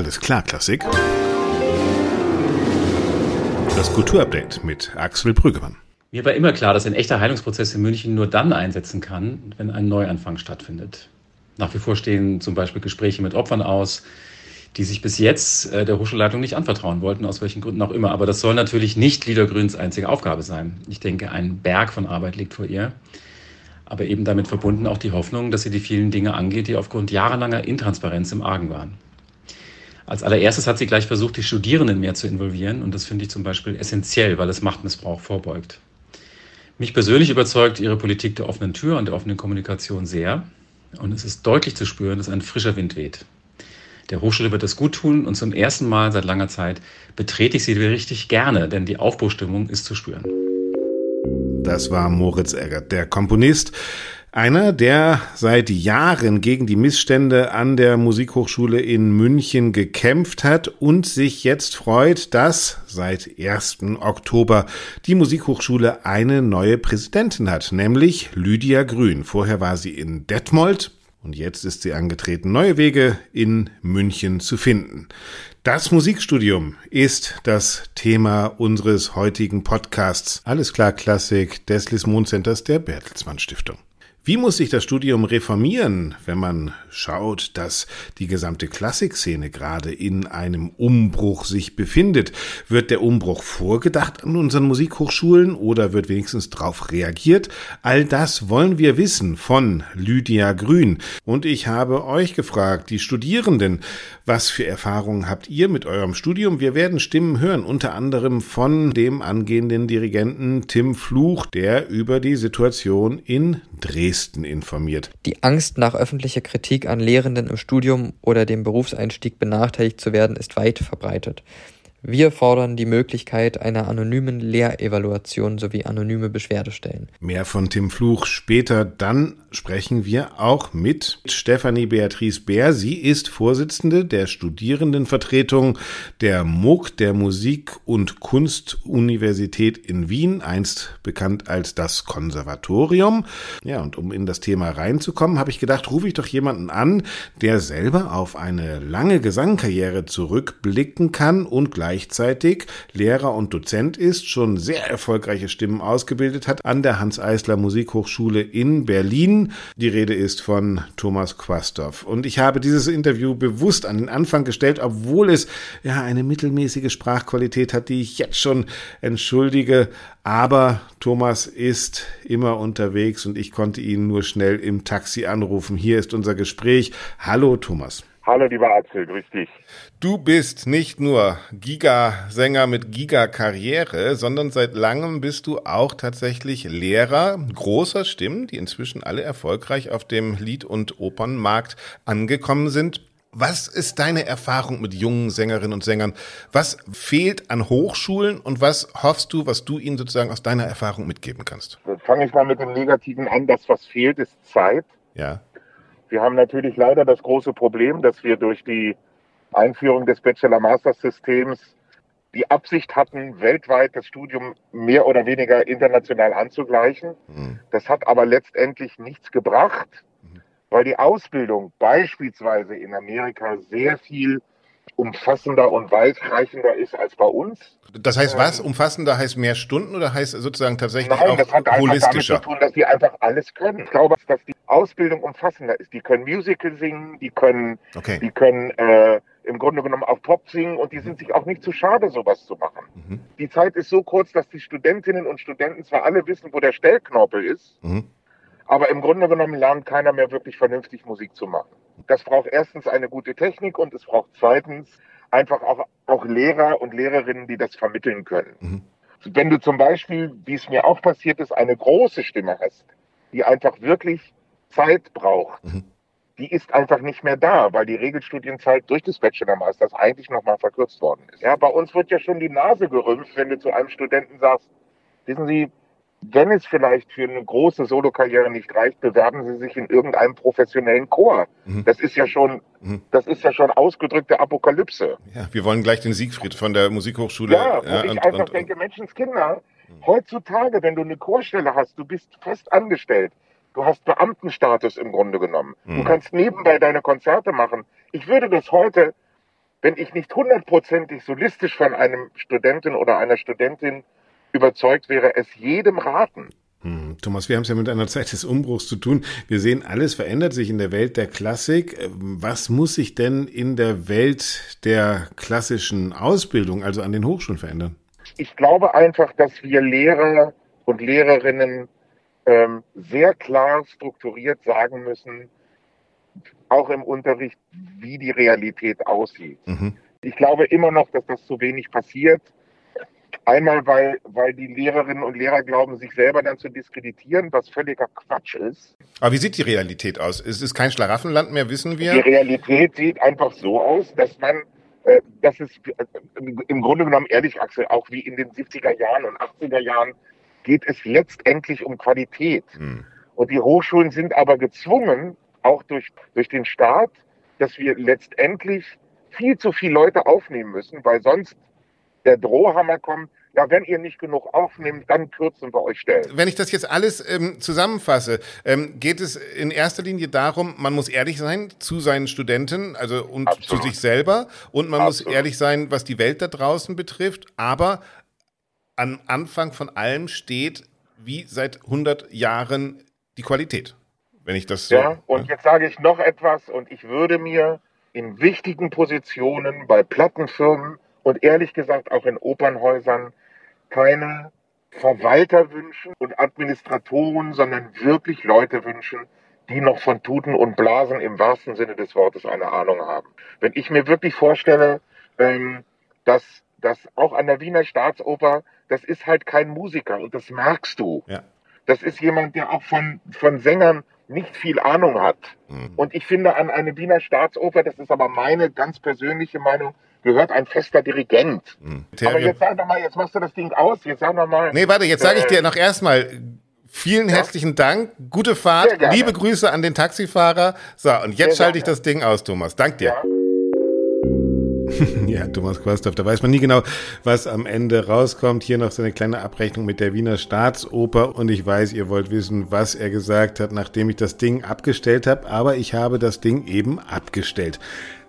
Alles klar, Klassik. Das Kulturupdate mit Axel Brüggemann. Mir war immer klar, dass ein echter Heilungsprozess in München nur dann einsetzen kann, wenn ein Neuanfang stattfindet. Nach wie vor stehen zum Beispiel Gespräche mit Opfern aus, die sich bis jetzt äh, der Hochschulleitung nicht anvertrauen wollten, aus welchen Gründen auch immer. Aber das soll natürlich nicht Liedergrüns einzige Aufgabe sein. Ich denke, ein Berg von Arbeit liegt vor ihr. Aber eben damit verbunden auch die Hoffnung, dass sie die vielen Dinge angeht, die aufgrund jahrelanger Intransparenz im Argen waren. Als allererstes hat sie gleich versucht, die Studierenden mehr zu involvieren. Und das finde ich zum Beispiel essentiell, weil es Machtmissbrauch vorbeugt. Mich persönlich überzeugt ihre Politik der offenen Tür und der offenen Kommunikation sehr. Und es ist deutlich zu spüren, dass ein frischer Wind weht. Der Hochschule wird es gut tun und zum ersten Mal seit langer Zeit betrete ich sie richtig gerne, denn die Aufbruchstimmung ist zu spüren. Das war Moritz Eggert, der Komponist, einer, der seit Jahren gegen die Missstände an der Musikhochschule in München gekämpft hat und sich jetzt freut, dass seit 1. Oktober die Musikhochschule eine neue Präsidentin hat, nämlich Lydia Grün. Vorher war sie in Detmold und jetzt ist sie angetreten, neue Wege in München zu finden. Das Musikstudium ist das Thema unseres heutigen Podcasts. Alles klar Klassik des Lismon Centers der Bertelsmann Stiftung. Wie muss sich das Studium reformieren, wenn man schaut, dass die gesamte Klassikszene gerade in einem Umbruch sich befindet? Wird der Umbruch vorgedacht an unseren Musikhochschulen oder wird wenigstens darauf reagiert? All das wollen wir wissen von Lydia Grün. Und ich habe euch gefragt, die Studierenden, was für Erfahrungen habt ihr mit eurem Studium? Wir werden Stimmen hören, unter anderem von dem angehenden Dirigenten Tim Fluch, der über die Situation in Dresden Dresden informiert. Die Angst nach öffentlicher Kritik an Lehrenden im Studium oder dem Berufseinstieg benachteiligt zu werden, ist weit verbreitet. Wir fordern die Möglichkeit einer anonymen Lehrevaluation sowie anonyme Beschwerdestellen. Mehr von Tim Fluch später. Dann sprechen wir auch mit Stefanie Beatrice Bär. Sie ist Vorsitzende der Studierendenvertretung der MUG, der Musik- und Kunstuniversität in Wien, einst bekannt als das Konservatorium. Ja, und um in das Thema reinzukommen, habe ich gedacht, rufe ich doch jemanden an, der selber auf eine lange Gesangkarriere zurückblicken kann und gleich gleichzeitig Lehrer und Dozent ist, schon sehr erfolgreiche Stimmen ausgebildet hat an der Hans-Eisler Musikhochschule in Berlin. Die Rede ist von Thomas Quastoff. Und ich habe dieses Interview bewusst an den Anfang gestellt, obwohl es ja eine mittelmäßige Sprachqualität hat, die ich jetzt schon entschuldige. Aber Thomas ist immer unterwegs und ich konnte ihn nur schnell im Taxi anrufen. Hier ist unser Gespräch. Hallo Thomas. Hallo, lieber Axel, grüß dich. Du bist nicht nur Giga-Sänger mit Giga-Karriere, sondern seit langem bist du auch tatsächlich Lehrer großer Stimmen, die inzwischen alle erfolgreich auf dem Lied- und Opernmarkt angekommen sind. Was ist deine Erfahrung mit jungen Sängerinnen und Sängern? Was fehlt an Hochschulen und was hoffst du, was du ihnen sozusagen aus deiner Erfahrung mitgeben kannst? Fange ich mal mit dem Negativen an. Das, was fehlt, ist Zeit. Ja. Wir haben natürlich leider das große Problem, dass wir durch die Einführung des Bachelor-Master-Systems die Absicht hatten, weltweit das Studium mehr oder weniger international anzugleichen. Mhm. Das hat aber letztendlich nichts gebracht, mhm. weil die Ausbildung beispielsweise in Amerika sehr viel umfassender und weitreichender ist als bei uns. Das heißt was? Ähm, umfassender heißt mehr Stunden oder heißt sozusagen tatsächlich Nein, auch das hat holistischer? damit zu tun, dass die einfach alles können. Ich glaube, dass die Ausbildung umfassender ist. Die können Musical singen, die können, okay. die können äh, im Grunde genommen auch Pop singen und die sind sich auch nicht zu schade, sowas zu machen. Mhm. Die Zeit ist so kurz, dass die Studentinnen und Studenten zwar alle wissen, wo der Stellknorpel ist, mhm. aber im Grunde genommen lernt keiner mehr wirklich vernünftig Musik zu machen. Das braucht erstens eine gute Technik und es braucht zweitens einfach auch, auch Lehrer und Lehrerinnen, die das vermitteln können. Mhm. Wenn du zum Beispiel, wie es mir auch passiert ist, eine große Stimme hast, die einfach wirklich Zeit braucht, mhm. die ist einfach nicht mehr da, weil die Regelstudienzeit durch das Bachelormasters eigentlich nochmal verkürzt worden ist. Ja, bei uns wird ja schon die Nase gerümpft, wenn du zu einem Studenten sagst, wissen Sie, wenn es vielleicht für eine große Solokarriere nicht reicht, bewerben Sie sich in irgendeinem professionellen Chor. Mhm. Das ist ja schon, mhm. das ist ja schon ausgedrückte Apokalypse. Ja, wir wollen gleich den Siegfried von der Musikhochschule. Ja, wo ja, ich und, einfach und, denke, Menschenskinder, mhm. heutzutage, wenn du eine Chorstelle hast, du bist fest angestellt. Du hast Beamtenstatus im Grunde genommen. Du mhm. kannst nebenbei deine Konzerte machen. Ich würde das heute wenn ich nicht hundertprozentig solistisch von einem Studenten oder einer Studentin überzeugt wäre, es jedem raten. Hm, Thomas, wir haben es ja mit einer Zeit des Umbruchs zu tun. Wir sehen, alles verändert sich in der Welt der Klassik. Was muss sich denn in der Welt der klassischen Ausbildung, also an den Hochschulen, verändern? Ich glaube einfach, dass wir Lehrer und Lehrerinnen ähm, sehr klar strukturiert sagen müssen, auch im Unterricht, wie die Realität aussieht. Mhm. Ich glaube immer noch, dass das zu wenig passiert. Einmal, weil, weil die Lehrerinnen und Lehrer glauben, sich selber dann zu diskreditieren, was völliger Quatsch ist. Aber wie sieht die Realität aus? Es ist kein Schlaraffenland mehr, wissen wir? Die Realität sieht einfach so aus, dass man, äh, dass es äh, im Grunde genommen, ehrlich, Axel, auch wie in den 70er Jahren und 80er Jahren, geht es letztendlich um Qualität. Hm. Und die Hochschulen sind aber gezwungen, auch durch, durch den Staat, dass wir letztendlich viel zu viele Leute aufnehmen müssen, weil sonst der Drohhammer kommt, ja, wenn ihr nicht genug aufnehmt, dann kürzen wir euch Stellen. Wenn ich das jetzt alles ähm, zusammenfasse, ähm, geht es in erster Linie darum, man muss ehrlich sein zu seinen Studenten, also und Absolut. zu sich selber und man Absolut. muss ehrlich sein, was die Welt da draußen betrifft, aber am Anfang von allem steht, wie seit 100 Jahren, die Qualität. Wenn ich das so. Ja, und ja. jetzt sage ich noch etwas und ich würde mir in wichtigen Positionen bei Plattenfirmen und ehrlich gesagt auch in Opernhäusern keine Verwalter wünschen und Administratoren, sondern wirklich Leute wünschen, die noch von Tuten und Blasen im wahrsten Sinne des Wortes eine Ahnung haben. Wenn ich mir wirklich vorstelle, ähm, dass, dass auch an der Wiener Staatsoper, das ist halt kein Musiker und das merkst du. Ja. Das ist jemand, der auch von, von Sängern nicht viel Ahnung hat. Mhm. Und ich finde an eine Wiener Staatsoper, das ist aber meine ganz persönliche Meinung, gehört ein fester Dirigent. Mhm. Aber jetzt sag doch mal, jetzt machst du das Ding aus, jetzt sag doch mal. Nee, warte, jetzt sage ich dir äh, noch erstmal vielen ja. herzlichen Dank, gute Fahrt, liebe Grüße an den Taxifahrer. So, und jetzt Sehr schalte ich das Ding aus, Thomas. Dank dir. Ja. ja, Thomas Quasthoff, da weiß man nie genau, was am Ende rauskommt. Hier noch so eine kleine Abrechnung mit der Wiener Staatsoper und ich weiß, ihr wollt wissen, was er gesagt hat, nachdem ich das Ding abgestellt habe, aber ich habe das Ding eben abgestellt.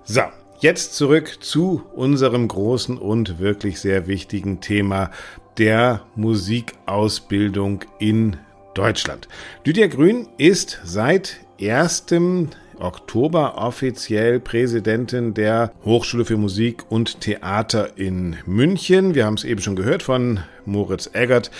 So, jetzt zurück zu unserem großen und wirklich sehr wichtigen Thema der Musikausbildung in Deutschland. Lydia Grün ist seit erstem Oktober offiziell Präsidentin der Hochschule für Musik und Theater in München. Wir haben es eben schon gehört von Moritz Eggert.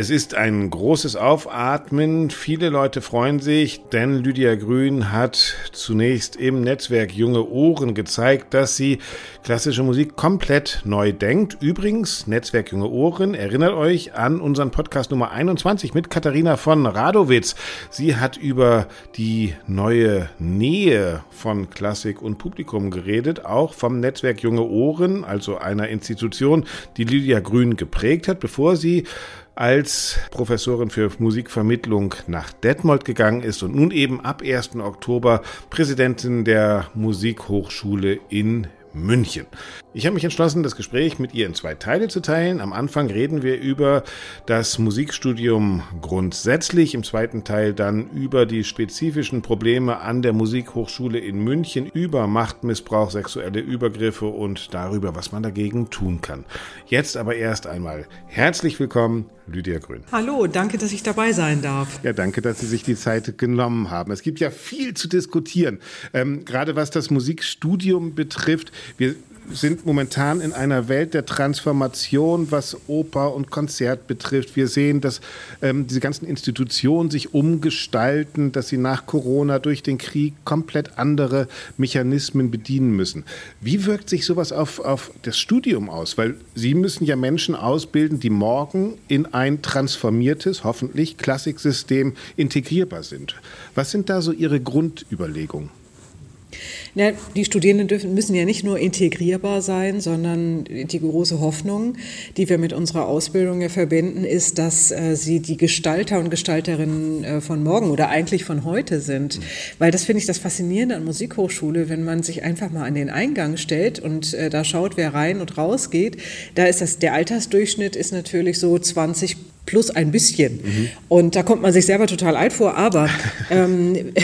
Es ist ein großes Aufatmen. Viele Leute freuen sich, denn Lydia Grün hat zunächst im Netzwerk Junge Ohren gezeigt, dass sie klassische Musik komplett neu denkt. Übrigens, Netzwerk Junge Ohren erinnert euch an unseren Podcast Nummer 21 mit Katharina von Radowitz. Sie hat über die neue Nähe von Klassik und Publikum geredet, auch vom Netzwerk Junge Ohren, also einer Institution, die Lydia Grün geprägt hat, bevor sie als Professorin für Musikvermittlung nach Detmold gegangen ist und nun eben ab 1. Oktober Präsidentin der Musikhochschule in München. Ich habe mich entschlossen, das Gespräch mit ihr in zwei Teile zu teilen. Am Anfang reden wir über das Musikstudium grundsätzlich, im zweiten Teil dann über die spezifischen Probleme an der Musikhochschule in München, über Machtmissbrauch, sexuelle Übergriffe und darüber, was man dagegen tun kann. Jetzt aber erst einmal herzlich willkommen, Lydia Grün. Hallo, danke, dass ich dabei sein darf. Ja, danke, dass Sie sich die Zeit genommen haben. Es gibt ja viel zu diskutieren, ähm, gerade was das Musikstudium betrifft. Wir sind momentan in einer Welt der Transformation, was Oper und Konzert betrifft. Wir sehen, dass ähm, diese ganzen Institutionen sich umgestalten, dass sie nach Corona durch den Krieg komplett andere Mechanismen bedienen müssen. Wie wirkt sich sowas auf, auf das Studium aus? Weil Sie müssen ja Menschen ausbilden, die morgen in ein transformiertes, hoffentlich Klassiksystem integrierbar sind. Was sind da so Ihre Grundüberlegungen? Ja, die Studierenden dürfen, müssen ja nicht nur integrierbar sein, sondern die große Hoffnung, die wir mit unserer Ausbildung ja verbinden, ist, dass äh, sie die Gestalter und Gestalterinnen äh, von morgen oder eigentlich von heute sind. Mhm. Weil das finde ich das Faszinierende an Musikhochschule, wenn man sich einfach mal an den Eingang stellt und äh, da schaut, wer rein und raus geht. Da ist das, der Altersdurchschnitt ist natürlich so 20 plus ein bisschen. Mhm. Und da kommt man sich selber total alt vor. Aber ähm,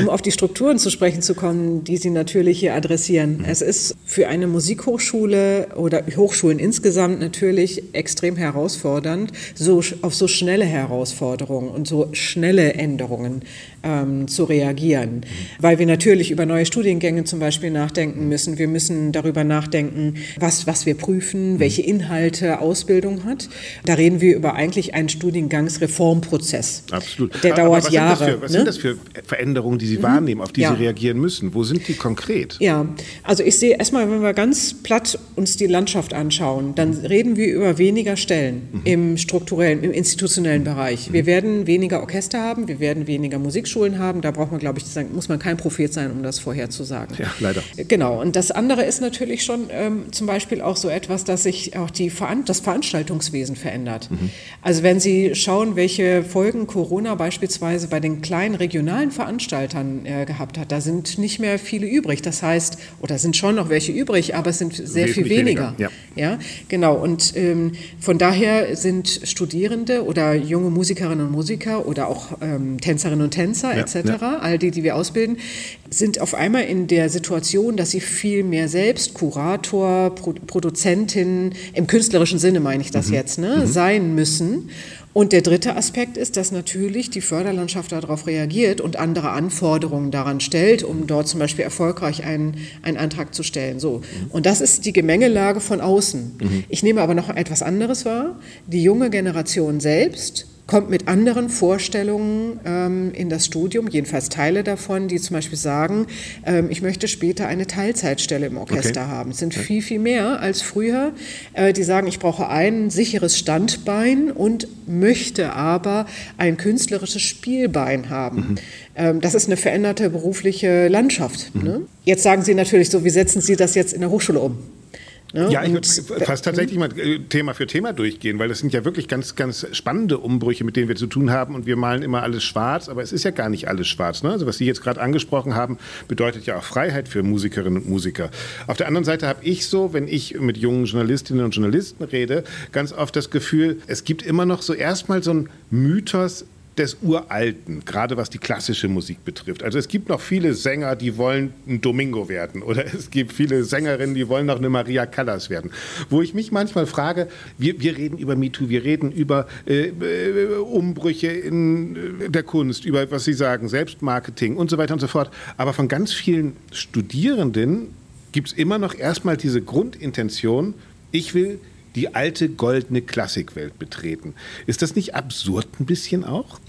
um auf die Strukturen zu sprechen zu kommen, die Sie natürlich hier adressieren. Mhm. Es ist für eine Musikhochschule oder Hochschulen insgesamt natürlich extrem herausfordernd, so, auf so schnelle Herausforderungen und so schnelle Änderungen ähm, zu reagieren. Mhm. Weil wir natürlich über neue Studiengänge zum Beispiel nachdenken müssen. Wir müssen darüber nachdenken, was, was wir prüfen, mhm. welche Inhalte Ausbildung hat. Da reden wir über eigentlich einen Studiengangsreformprozess. Absolut. Der dauert was Jahre. Sind für, was ne? sind das für Veränderungen, die Sie mhm. wahrnehmen, auf die ja. Sie reagieren müssen? Wo sind die konkret? Ja, also ich sehe erstmal, wenn wir ganz platt uns die Landschaft anschauen, dann reden wir über weniger Stellen mhm. im strukturellen, im institutionellen Bereich. Wir werden weniger Orchester haben, wir werden weniger Musik Musikschulen haben. Da braucht man, glaube ich, sagen, muss man kein Prophet sein, um das vorherzusagen. Ja, leider. Genau. Und das andere ist natürlich schon ähm, zum Beispiel auch so etwas, dass sich auch die Veran das Veranstaltungswesen verändert. Mhm. Also wenn Sie schauen, welche Folgen Corona beispielsweise bei den kleinen regionalen Veranstaltern äh, gehabt hat, da sind nicht mehr viele übrig. Das heißt, oder sind schon noch welche übrig, aber es sind sehr Wesentlich viel weniger. weniger. Ja. ja, genau. Und ähm, von daher sind Studierende oder junge Musikerinnen und Musiker oder auch ähm, Tänzerinnen und Tänzer Tänzer ja, etc., ja. all die, die wir ausbilden, sind auf einmal in der Situation, dass sie viel mehr selbst Kurator, Pro Produzentin, im künstlerischen Sinne meine ich das mhm. jetzt, ne, mhm. sein müssen. Und der dritte Aspekt ist, dass natürlich die Förderlandschaft darauf reagiert und andere Anforderungen daran stellt, um dort zum Beispiel erfolgreich einen, einen Antrag zu stellen. So. Mhm. Und das ist die Gemengelage von außen. Mhm. Ich nehme aber noch etwas anderes wahr. Die junge Generation selbst kommt mit anderen Vorstellungen ähm, in das Studium, jedenfalls Teile davon, die zum Beispiel sagen, ähm, ich möchte später eine Teilzeitstelle im Orchester okay. haben. Es sind viel, viel mehr als früher, äh, die sagen, ich brauche ein sicheres Standbein und möchte aber ein künstlerisches Spielbein haben. Mhm. Ähm, das ist eine veränderte berufliche Landschaft. Mhm. Ne? Jetzt sagen Sie natürlich so, wie setzen Sie das jetzt in der Hochschule um? Ne? Ja, ich würde fast tatsächlich mal äh, Thema für Thema durchgehen, weil das sind ja wirklich ganz, ganz spannende Umbrüche, mit denen wir zu tun haben und wir malen immer alles schwarz, aber es ist ja gar nicht alles schwarz. Ne? Also was Sie jetzt gerade angesprochen haben, bedeutet ja auch Freiheit für Musikerinnen und Musiker. Auf der anderen Seite habe ich so, wenn ich mit jungen Journalistinnen und Journalisten rede, ganz oft das Gefühl, es gibt immer noch so erstmal so ein Mythos, des Uralten, gerade was die klassische Musik betrifft. Also es gibt noch viele Sänger, die wollen ein Domingo werden oder es gibt viele Sängerinnen, die wollen noch eine Maria Callas werden. Wo ich mich manchmal frage, wir, wir reden über MeToo, wir reden über äh, äh, Umbrüche in äh, der Kunst, über, was Sie sagen, Selbstmarketing und so weiter und so fort. Aber von ganz vielen Studierenden gibt es immer noch erstmal diese Grundintention, ich will die alte goldene Klassikwelt betreten. Ist das nicht absurd ein bisschen auch?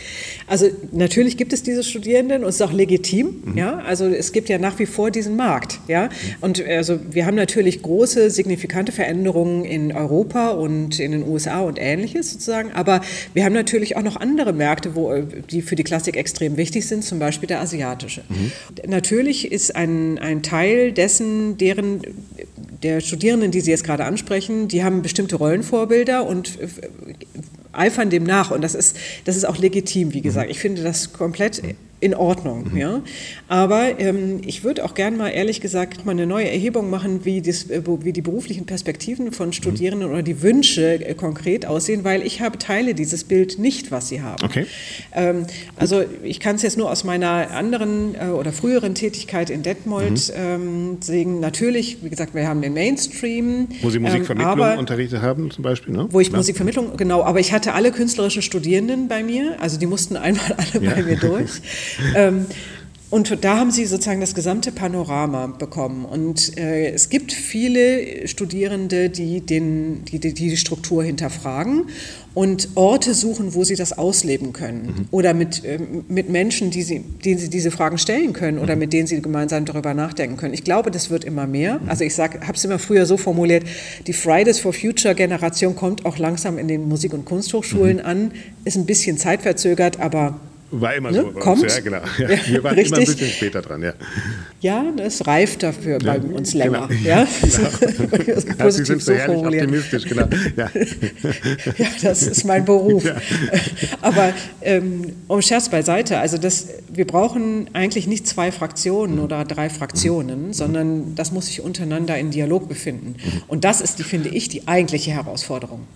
Also natürlich gibt es diese Studierenden und es ist auch legitim. Mhm. Ja? Also es gibt ja nach wie vor diesen Markt. Ja? Mhm. Und also wir haben natürlich große, signifikante Veränderungen in Europa und in den USA und ähnliches sozusagen. Aber wir haben natürlich auch noch andere Märkte, wo, die für die Klassik extrem wichtig sind, zum Beispiel der asiatische. Mhm. Natürlich ist ein, ein Teil dessen, deren der Studierenden, die Sie jetzt gerade ansprechen, die haben bestimmte Rollenvorbilder und eifern dem nach. Und das ist, das ist auch legitim, wie gesagt. Ich finde das komplett in Ordnung. Mhm. Ja? Aber ähm, ich würde auch gerne mal ehrlich gesagt mal eine neue Erhebung machen, wie, das, äh, wie die beruflichen Perspektiven von Studierenden mhm. oder die Wünsche äh, konkret aussehen, weil ich habe Teile dieses Bild nicht, was sie haben. Okay. Ähm, also ich kann es jetzt nur aus meiner anderen äh, oder früheren Tätigkeit in Detmold mhm. ähm, sehen. Natürlich, wie gesagt, wir haben den Mainstream. Wo Sie Musikvermittlung ähm, unterrichtet haben zum Beispiel, ne? Wo ich ja. Musikvermittlung, genau, aber ich hatte alle künstlerischen Studierenden bei mir, also die mussten einmal alle ja. bei mir durch. Ähm, und da haben sie sozusagen das gesamte Panorama bekommen. Und äh, es gibt viele Studierende, die, den, die, die, die Struktur hinterfragen und Orte suchen, wo sie das ausleben können. Mhm. Oder mit, äh, mit Menschen, die sie, denen sie diese Fragen stellen können oder mhm. mit denen sie gemeinsam darüber nachdenken können. Ich glaube, das wird immer mehr. Mhm. Also ich habe es immer früher so formuliert, die Fridays for Future Generation kommt auch langsam in den Musik- und Kunsthochschulen mhm. an, ist ein bisschen zeitverzögert, aber war immer ne? so bei Kommt. uns, ja, genau. Ja, wir waren Richtig. immer ein bisschen später dran, ja. Ja, es reift dafür ja, bei uns länger. Genau. Ja? Genau. ja, Sie sind so, so optimistisch, genau. Ja. ja, das ist mein Beruf. Ja. Aber ähm, um Scherz beiseite, also das, wir brauchen eigentlich nicht zwei Fraktionen mhm. oder drei Fraktionen, mhm. sondern das muss sich untereinander in Dialog befinden. Mhm. Und das ist, die, finde ich, die eigentliche Herausforderung.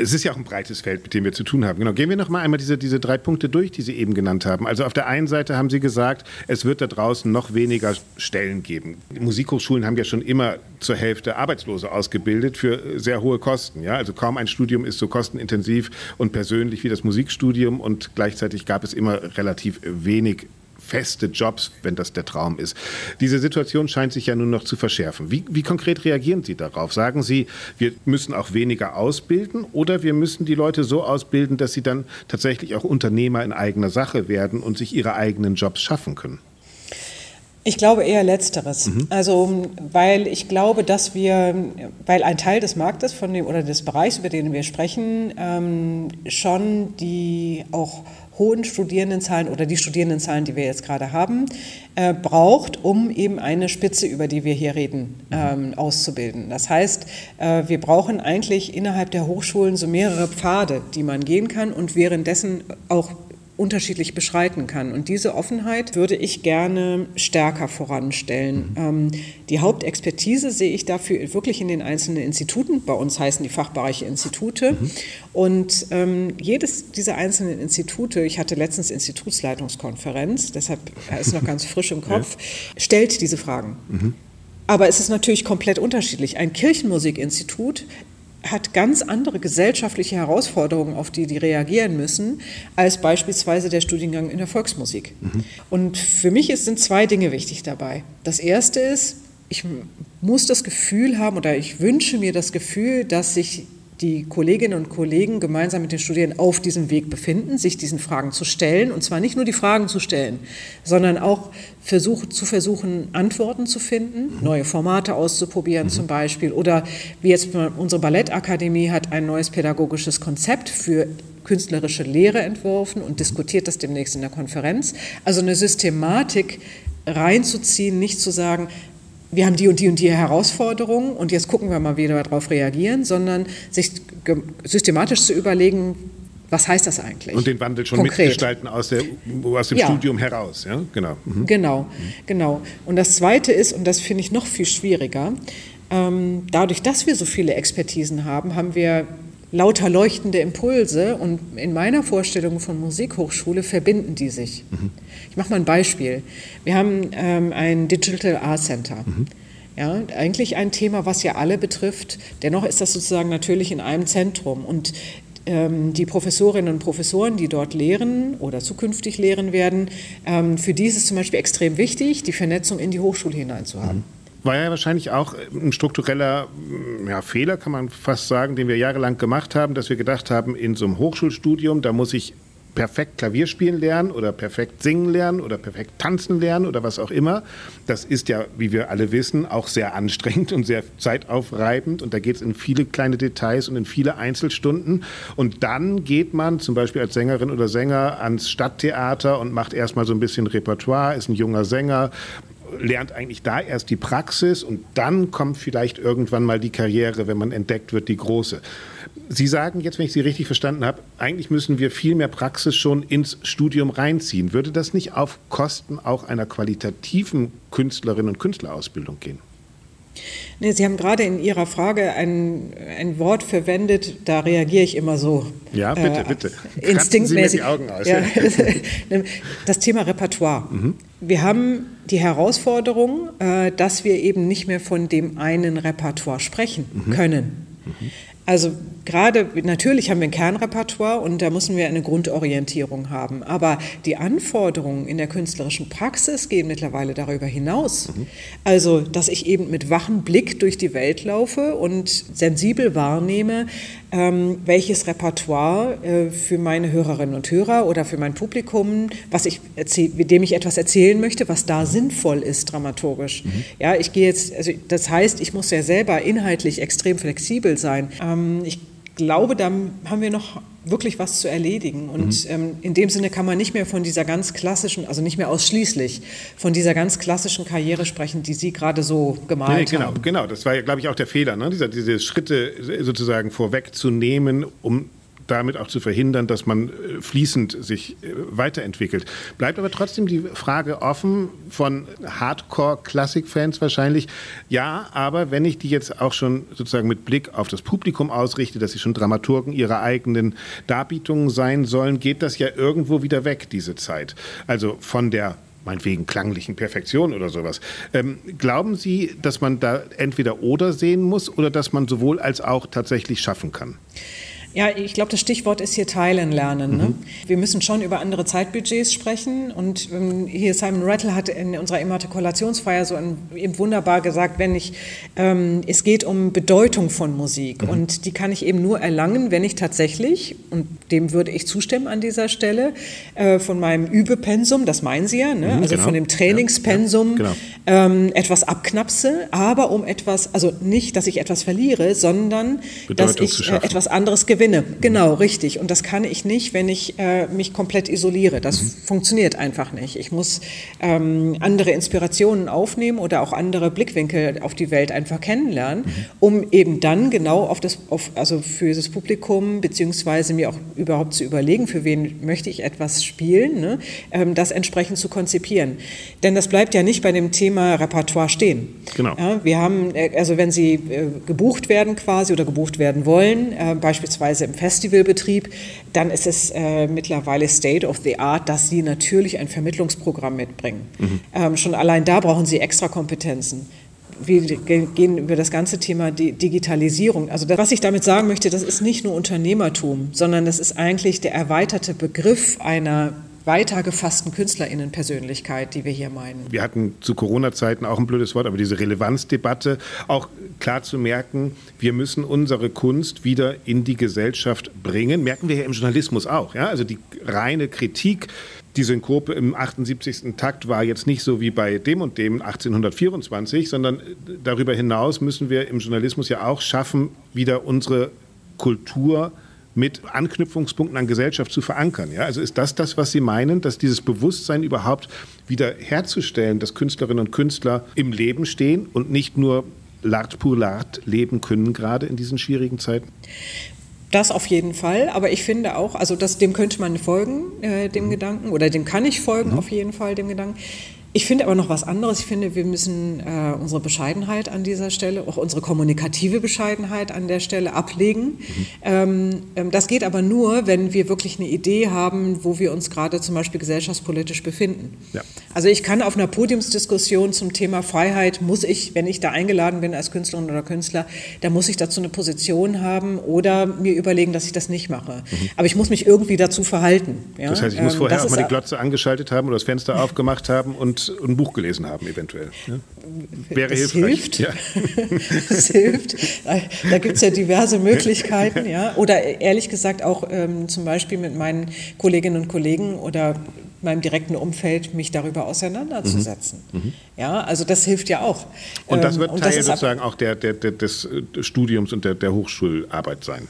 Es ist ja auch ein breites Feld, mit dem wir zu tun haben. Genau. Gehen wir noch mal einmal diese, diese drei Punkte durch, die Sie eben genannt haben. Also auf der einen Seite haben Sie gesagt, es wird da draußen noch weniger Stellen geben. Die Musikhochschulen haben ja schon immer zur Hälfte Arbeitslose ausgebildet für sehr hohe Kosten. Ja? Also kaum ein Studium ist so kostenintensiv und persönlich wie das Musikstudium und gleichzeitig gab es immer relativ wenig feste Jobs, wenn das der Traum ist. Diese Situation scheint sich ja nun noch zu verschärfen. Wie, wie konkret reagieren Sie darauf? Sagen Sie, wir müssen auch weniger ausbilden oder wir müssen die Leute so ausbilden, dass sie dann tatsächlich auch Unternehmer in eigener Sache werden und sich ihre eigenen Jobs schaffen können? Ich glaube eher Letzteres. Mhm. Also, weil ich glaube, dass wir, weil ein Teil des Marktes von dem oder des Bereichs, über den wir sprechen, ähm, schon die auch hohen Studierendenzahlen oder die Studierendenzahlen, die wir jetzt gerade haben, äh, braucht, um eben eine Spitze, über die wir hier reden, ähm, auszubilden. Das heißt, äh, wir brauchen eigentlich innerhalb der Hochschulen so mehrere Pfade, die man gehen kann und währenddessen auch unterschiedlich beschreiten kann. Und diese Offenheit würde ich gerne stärker voranstellen. Mhm. Ähm, die Hauptexpertise sehe ich dafür wirklich in den einzelnen Instituten. Bei uns heißen die Fachbereiche Institute. Mhm. Und ähm, jedes dieser einzelnen Institute, ich hatte letztens Institutsleitungskonferenz, deshalb ist noch ganz frisch im Kopf, ja. stellt diese Fragen. Mhm. Aber es ist natürlich komplett unterschiedlich. Ein Kirchenmusikinstitut hat ganz andere gesellschaftliche Herausforderungen, auf die die reagieren müssen, als beispielsweise der Studiengang in der Volksmusik. Mhm. Und für mich sind zwei Dinge wichtig dabei. Das erste ist, ich muss das Gefühl haben oder ich wünsche mir das Gefühl, dass sich die Kolleginnen und Kollegen gemeinsam mit den Studierenden auf diesem Weg befinden, sich diesen Fragen zu stellen. Und zwar nicht nur die Fragen zu stellen, sondern auch versuch, zu versuchen, Antworten zu finden, neue Formate auszuprobieren mhm. zum Beispiel. Oder wie jetzt unsere Ballettakademie hat ein neues pädagogisches Konzept für künstlerische Lehre entworfen und diskutiert das demnächst in der Konferenz. Also eine Systematik reinzuziehen, nicht zu sagen, wir haben die und die und die Herausforderungen und jetzt gucken wir mal, wie wir darauf reagieren, sondern sich systematisch zu überlegen, was heißt das eigentlich? Und den Wandel schon Konkret. mitgestalten aus, der, aus dem ja. Studium heraus, ja, genau. Mhm. Genau, genau. Und das Zweite ist, und das finde ich noch viel schwieriger, ähm, dadurch, dass wir so viele Expertisen haben, haben wir lauter leuchtende Impulse und in meiner Vorstellung von Musikhochschule verbinden die sich. Mhm. Ich mache mal ein Beispiel. Wir haben ähm, ein Digital Art Center. Mhm. Ja, eigentlich ein Thema, was ja alle betrifft. Dennoch ist das sozusagen natürlich in einem Zentrum. Und ähm, die Professorinnen und Professoren, die dort lehren oder zukünftig lehren werden, ähm, für die ist es zum Beispiel extrem wichtig, die Vernetzung in die Hochschule hineinzuhaben. Mhm war ja wahrscheinlich auch ein struktureller ja, Fehler, kann man fast sagen, den wir jahrelang gemacht haben, dass wir gedacht haben, in so einem Hochschulstudium, da muss ich perfekt Klavier spielen lernen oder perfekt singen lernen oder perfekt tanzen lernen oder was auch immer. Das ist ja, wie wir alle wissen, auch sehr anstrengend und sehr zeitaufreibend und da geht es in viele kleine Details und in viele Einzelstunden. Und dann geht man zum Beispiel als Sängerin oder Sänger ans Stadttheater und macht erstmal so ein bisschen Repertoire, ist ein junger Sänger, lernt eigentlich da erst die Praxis und dann kommt vielleicht irgendwann mal die Karriere, wenn man entdeckt wird, die große. Sie sagen jetzt, wenn ich Sie richtig verstanden habe, eigentlich müssen wir viel mehr Praxis schon ins Studium reinziehen. Würde das nicht auf Kosten auch einer qualitativen Künstlerinnen und Künstlerausbildung gehen? Nee, Sie haben gerade in Ihrer Frage ein, ein Wort verwendet, da reagiere ich immer so. Ja, bitte, äh, bitte. Instinktmäßig. Sie mir die Augen aus. Ja. das Thema Repertoire. Mhm. Wir haben die Herausforderung, äh, dass wir eben nicht mehr von dem einen Repertoire sprechen mhm. können. Mhm. Also gerade, natürlich haben wir ein Kernrepertoire und da müssen wir eine Grundorientierung haben. Aber die Anforderungen in der künstlerischen Praxis gehen mittlerweile darüber hinaus. Mhm. Also, dass ich eben mit wachem Blick durch die Welt laufe und sensibel wahrnehme, ähm, welches Repertoire äh, für meine Hörerinnen und Hörer oder für mein Publikum, was ich mit dem ich etwas erzählen möchte, was da sinnvoll ist dramaturgisch. Mhm. Ja, ich gehe jetzt, also das heißt, ich muss ja selber inhaltlich extrem flexibel sein. Ähm, ich glaube, da haben wir noch wirklich was zu erledigen. Und mhm. ähm, in dem Sinne kann man nicht mehr von dieser ganz klassischen, also nicht mehr ausschließlich von dieser ganz klassischen Karriere sprechen, die Sie gerade so gemalt nee, genau, haben. Genau, das war ja, glaube ich, auch der Fehler, ne? diese, diese Schritte sozusagen vorwegzunehmen, um damit auch zu verhindern, dass man äh, fließend sich äh, weiterentwickelt. Bleibt aber trotzdem die Frage offen von Hardcore-Klassik-Fans wahrscheinlich. Ja, aber wenn ich die jetzt auch schon sozusagen mit Blick auf das Publikum ausrichte, dass sie schon Dramaturgen ihrer eigenen Darbietungen sein sollen, geht das ja irgendwo wieder weg, diese Zeit. Also von der meinetwegen klanglichen Perfektion oder sowas. Ähm, glauben Sie, dass man da entweder oder sehen muss oder dass man sowohl als auch tatsächlich schaffen kann? Ja, ich glaube, das Stichwort ist hier teilen lernen. Ne? Mhm. Wir müssen schon über andere Zeitbudgets sprechen. Und ähm, hier Simon Rattle hat in unserer Immatrikulationsfeier so ein, eben wunderbar gesagt, wenn ich, ähm, es geht um Bedeutung von Musik. Mhm. Und die kann ich eben nur erlangen, wenn ich tatsächlich, und dem würde ich zustimmen an dieser Stelle, äh, von meinem Übepensum, das meinen Sie ja, ne? mhm, also genau. von dem Trainingspensum ja, ja, genau. ähm, etwas abknapse, aber um etwas, also nicht, dass ich etwas verliere, sondern dass ich äh, etwas anderes gewinne gewinne. Genau, richtig. Und das kann ich nicht, wenn ich äh, mich komplett isoliere. Das mhm. funktioniert einfach nicht. Ich muss ähm, andere Inspirationen aufnehmen oder auch andere Blickwinkel auf die Welt einfach kennenlernen, mhm. um eben dann genau auf das, auf, also für das Publikum beziehungsweise mir auch überhaupt zu überlegen, für wen möchte ich etwas spielen, ne, ähm, das entsprechend zu konzipieren. Denn das bleibt ja nicht bei dem Thema Repertoire stehen. Genau. Ja, wir haben, äh, also wenn Sie äh, gebucht werden quasi oder gebucht werden wollen, äh, beispielsweise beispielsweise im Festivalbetrieb, dann ist es äh, mittlerweile State of the Art, dass sie natürlich ein Vermittlungsprogramm mitbringen. Mhm. Ähm, schon allein da brauchen sie extra Kompetenzen wir gehen über das ganze Thema Digitalisierung. Also das, was ich damit sagen möchte, das ist nicht nur Unternehmertum, sondern das ist eigentlich der erweiterte Begriff einer weiter gefassten KünstlerInnenpersönlichkeit, die wir hier meinen. Wir hatten zu Corona-Zeiten auch ein blödes Wort, aber diese Relevanzdebatte, auch klar zu merken, wir müssen unsere Kunst wieder in die Gesellschaft bringen. Merken wir ja im Journalismus auch. Ja? Also die reine Kritik die Synkope im 78. Takt war jetzt nicht so wie bei dem und dem 1824, sondern darüber hinaus müssen wir im Journalismus ja auch schaffen, wieder unsere Kultur mit Anknüpfungspunkten an Gesellschaft zu verankern. Ja? Also ist das das, was Sie meinen, dass dieses Bewusstsein überhaupt wieder herzustellen, dass Künstlerinnen und Künstler im Leben stehen und nicht nur l'art pour l'art leben können, gerade in diesen schwierigen Zeiten? Das auf jeden Fall, aber ich finde auch, also das, dem könnte man folgen, äh, dem mhm. Gedanken, oder dem kann ich folgen, mhm. auf jeden Fall, dem Gedanken. Ich finde aber noch was anderes. Ich finde, wir müssen äh, unsere Bescheidenheit an dieser Stelle, auch unsere kommunikative Bescheidenheit an der Stelle ablegen. Mhm. Ähm, ähm, das geht aber nur, wenn wir wirklich eine Idee haben, wo wir uns gerade zum Beispiel gesellschaftspolitisch befinden. Ja. Also ich kann auf einer Podiumsdiskussion zum Thema Freiheit, muss ich, wenn ich da eingeladen bin als Künstlerin oder Künstler, da muss ich dazu eine Position haben oder mir überlegen, dass ich das nicht mache. Mhm. Aber ich muss mich irgendwie dazu verhalten. Ja? Das heißt, ich muss ähm, vorher auch mal die Glotze angeschaltet haben oder das Fenster aufgemacht haben und und ein Buch gelesen haben, eventuell. Ja? Wäre das hilfreich. Hilft. Ja. das hilft. Da gibt es ja diverse Möglichkeiten. Ja? Oder ehrlich gesagt auch ähm, zum Beispiel mit meinen Kolleginnen und Kollegen oder meinem direkten Umfeld mich darüber auseinanderzusetzen. Mhm. Mhm. Ja, also das hilft ja auch. Und das wird ähm, Teil sozusagen auch der, der, der, des Studiums und der, der Hochschularbeit sein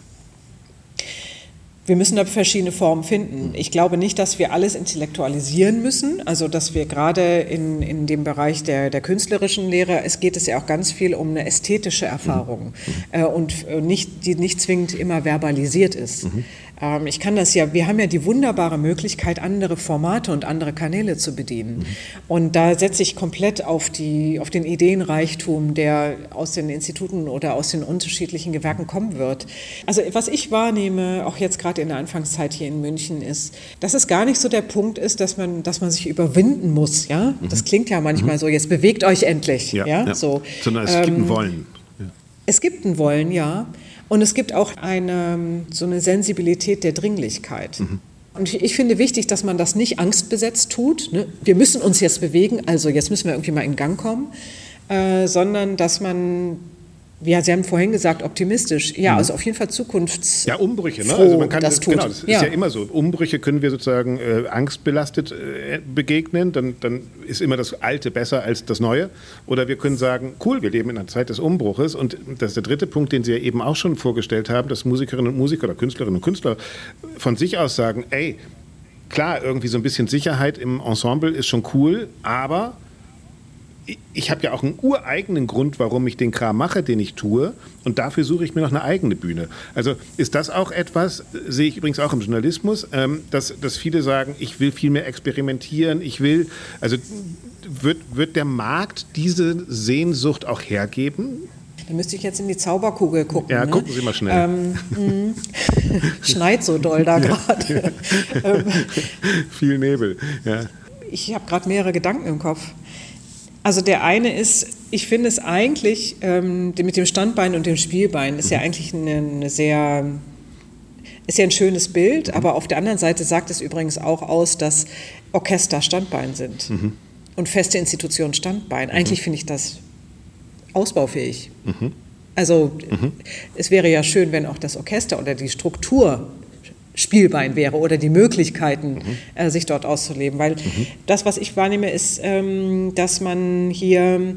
wir müssen da verschiedene Formen finden. Ich glaube nicht, dass wir alles intellektualisieren müssen, also dass wir gerade in, in dem Bereich der, der künstlerischen Lehre, es geht es ja auch ganz viel um eine ästhetische Erfahrung mhm. äh, und äh, nicht, die nicht zwingend immer verbalisiert ist. Mhm. Ähm, ich kann das ja, wir haben ja die wunderbare Möglichkeit, andere Formate und andere Kanäle zu bedienen. Mhm. Und da setze ich komplett auf, die, auf den Ideenreichtum, der aus den Instituten oder aus den unterschiedlichen Gewerken kommen wird. Also was ich wahrnehme, auch jetzt gerade in der Anfangszeit hier in München, ist, dass es gar nicht so der Punkt ist, dass man, dass man sich überwinden muss. Ja? Mhm. Das klingt ja manchmal mhm. so, jetzt bewegt euch endlich. Ja, ja? ja. So, Sondern es ähm, gibt ein Wollen. Ja. Es gibt ein Wollen, ja. Und es gibt auch eine, so eine Sensibilität der Dringlichkeit. Mhm. Und ich finde wichtig, dass man das nicht angstbesetzt tut. Ne? Wir müssen uns jetzt bewegen, also jetzt müssen wir irgendwie mal in Gang kommen, äh, sondern dass man ja, Sie haben vorhin gesagt, optimistisch. Ja, mhm. also auf jeden Fall zukunfts. Ja, Umbrüche, ne? Also man kann das tut. Genau, das ja. ist ja immer so. Umbrüche können wir sozusagen äh, angstbelastet äh, begegnen. Dann, dann ist immer das Alte besser als das Neue. Oder wir können sagen, cool, wir leben in einer Zeit des Umbruches. Und das ist der dritte Punkt, den Sie ja eben auch schon vorgestellt haben, dass Musikerinnen und Musiker oder Künstlerinnen und Künstler von sich aus sagen, ey, klar, irgendwie so ein bisschen Sicherheit im Ensemble ist schon cool, aber ich habe ja auch einen ureigenen Grund, warum ich den Kram mache, den ich tue. Und dafür suche ich mir noch eine eigene Bühne. Also ist das auch etwas, sehe ich übrigens auch im Journalismus, ähm, dass, dass viele sagen, ich will viel mehr experimentieren, ich will, also wird, wird der Markt diese Sehnsucht auch hergeben? Da müsste ich jetzt in die Zauberkugel gucken. Ja, ne? gucken Sie mal schnell. Ähm, hm. schneit so doll da gerade. Ähm, viel Nebel, ja. Ich habe gerade mehrere Gedanken im Kopf. Also der eine ist, ich finde es eigentlich, ähm, mit dem Standbein und dem Spielbein ist ja mhm. eigentlich eine, eine sehr, ist ja ein schönes Bild, mhm. aber auf der anderen Seite sagt es übrigens auch aus, dass Orchester Standbein sind mhm. und feste Institutionen Standbein. Eigentlich mhm. finde ich das ausbaufähig. Mhm. Also mhm. es wäre ja schön, wenn auch das Orchester oder die Struktur Spielbein wäre oder die Möglichkeiten, mhm. äh, sich dort auszuleben. Weil mhm. das, was ich wahrnehme, ist, ähm, dass man hier,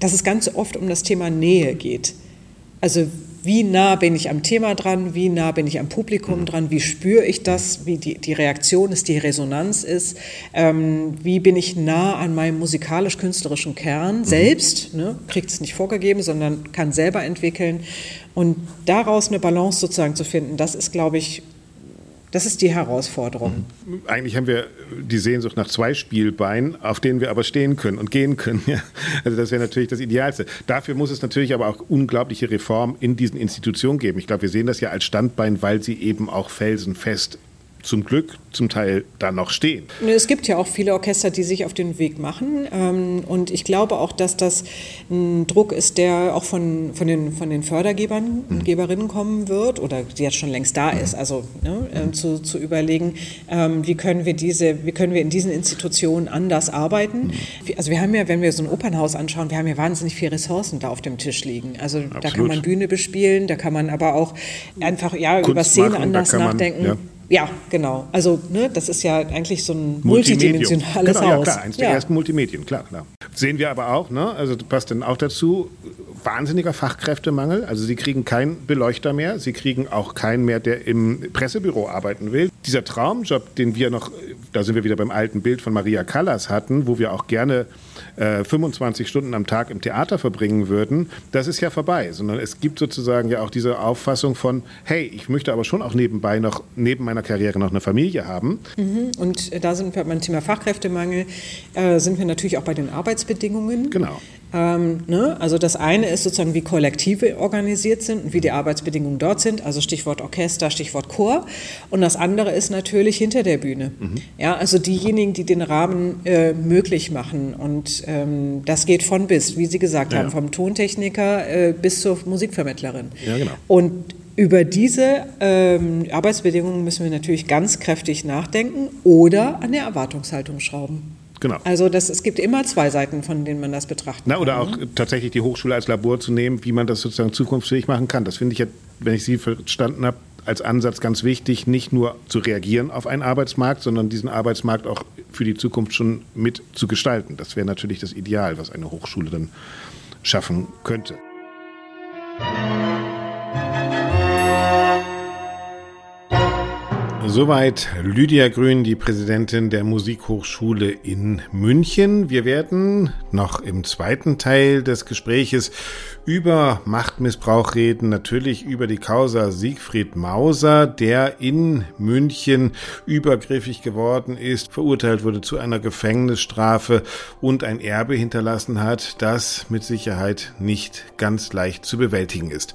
dass es ganz oft um das Thema Nähe geht. Also wie nah bin ich am Thema dran, wie nah bin ich am Publikum mhm. dran, wie spüre ich das, wie die, die Reaktion ist, die Resonanz ist, ähm, wie bin ich nah an meinem musikalisch-künstlerischen Kern mhm. selbst, ne, kriegt es nicht vorgegeben, sondern kann selber entwickeln. Und daraus eine Balance sozusagen zu finden, das ist, glaube ich, das ist die Herausforderung. Eigentlich haben wir die Sehnsucht nach zwei Spielbeinen, auf denen wir aber stehen können und gehen können. Ja. Also das wäre natürlich das Idealste. Dafür muss es natürlich aber auch unglaubliche Reformen in diesen Institutionen geben. Ich glaube, wir sehen das ja als Standbein, weil sie eben auch felsenfest zum Glück zum Teil da noch stehen. Es gibt ja auch viele Orchester, die sich auf den Weg machen. Ähm, und ich glaube auch, dass das ein Druck ist, der auch von, von, den, von den Fördergebern und mhm. Geberinnen kommen wird oder die jetzt schon längst da ist. Also ne, ähm, zu, zu überlegen, ähm, wie können wir diese, wie können wir in diesen Institutionen anders arbeiten. Mhm. Also wir haben ja, wenn wir so ein Opernhaus anschauen, wir haben ja wahnsinnig viele Ressourcen da auf dem Tisch liegen. Also Absolut. da kann man Bühne bespielen, da kann man aber auch einfach ja, über Szene anders nachdenken. Ja ja, genau. Also ne, das ist ja eigentlich so ein multidimensionales genau, Haus. Ja, klar, eines ja. der ersten Multimedien, klar, klar. Sehen wir aber auch, ne, also passt dann auch dazu, wahnsinniger Fachkräftemangel. Also sie kriegen keinen Beleuchter mehr, sie kriegen auch keinen mehr, der im Pressebüro arbeiten will. Dieser Traumjob, den wir noch, da sind wir wieder beim alten Bild von Maria Callas hatten, wo wir auch gerne äh, 25 Stunden am Tag im Theater verbringen würden, das ist ja vorbei. Sondern es gibt sozusagen ja auch diese Auffassung von, hey, ich möchte aber schon auch nebenbei noch, neben meiner Karriere noch eine Familie haben. Mhm. Und da sind wir beim Thema Fachkräftemangel, äh, sind wir natürlich auch bei den Arbeitsbedingungen. Genau. Ähm, ne? Also das eine ist sozusagen, wie Kollektive organisiert sind und wie die Arbeitsbedingungen dort sind, also Stichwort Orchester, Stichwort Chor. Und das andere ist natürlich hinter der Bühne. Mhm. Ja, also diejenigen, die den Rahmen äh, möglich machen. Und ähm, das geht von bis, wie Sie gesagt ja, haben, vom Tontechniker äh, bis zur Musikvermittlerin. Ja, genau. Und über diese ähm, Arbeitsbedingungen müssen wir natürlich ganz kräftig nachdenken oder an der Erwartungshaltung schrauben. Genau. Also das, es gibt immer zwei Seiten, von denen man das betrachten Na, oder kann. Oder auch ne? tatsächlich die Hochschule als Labor zu nehmen, wie man das sozusagen zukunftsfähig machen kann. Das finde ich, wenn ich Sie verstanden habe, als Ansatz ganz wichtig, nicht nur zu reagieren auf einen Arbeitsmarkt, sondern diesen Arbeitsmarkt auch für die Zukunft schon mit zu gestalten. Das wäre natürlich das Ideal, was eine Hochschule dann schaffen könnte. Soweit Lydia Grün, die Präsidentin der Musikhochschule in München. Wir werden noch im zweiten Teil des Gespräches über Machtmissbrauch reden, natürlich über die Causa Siegfried Mauser, der in München übergriffig geworden ist, verurteilt wurde zu einer Gefängnisstrafe und ein Erbe hinterlassen hat, das mit Sicherheit nicht ganz leicht zu bewältigen ist.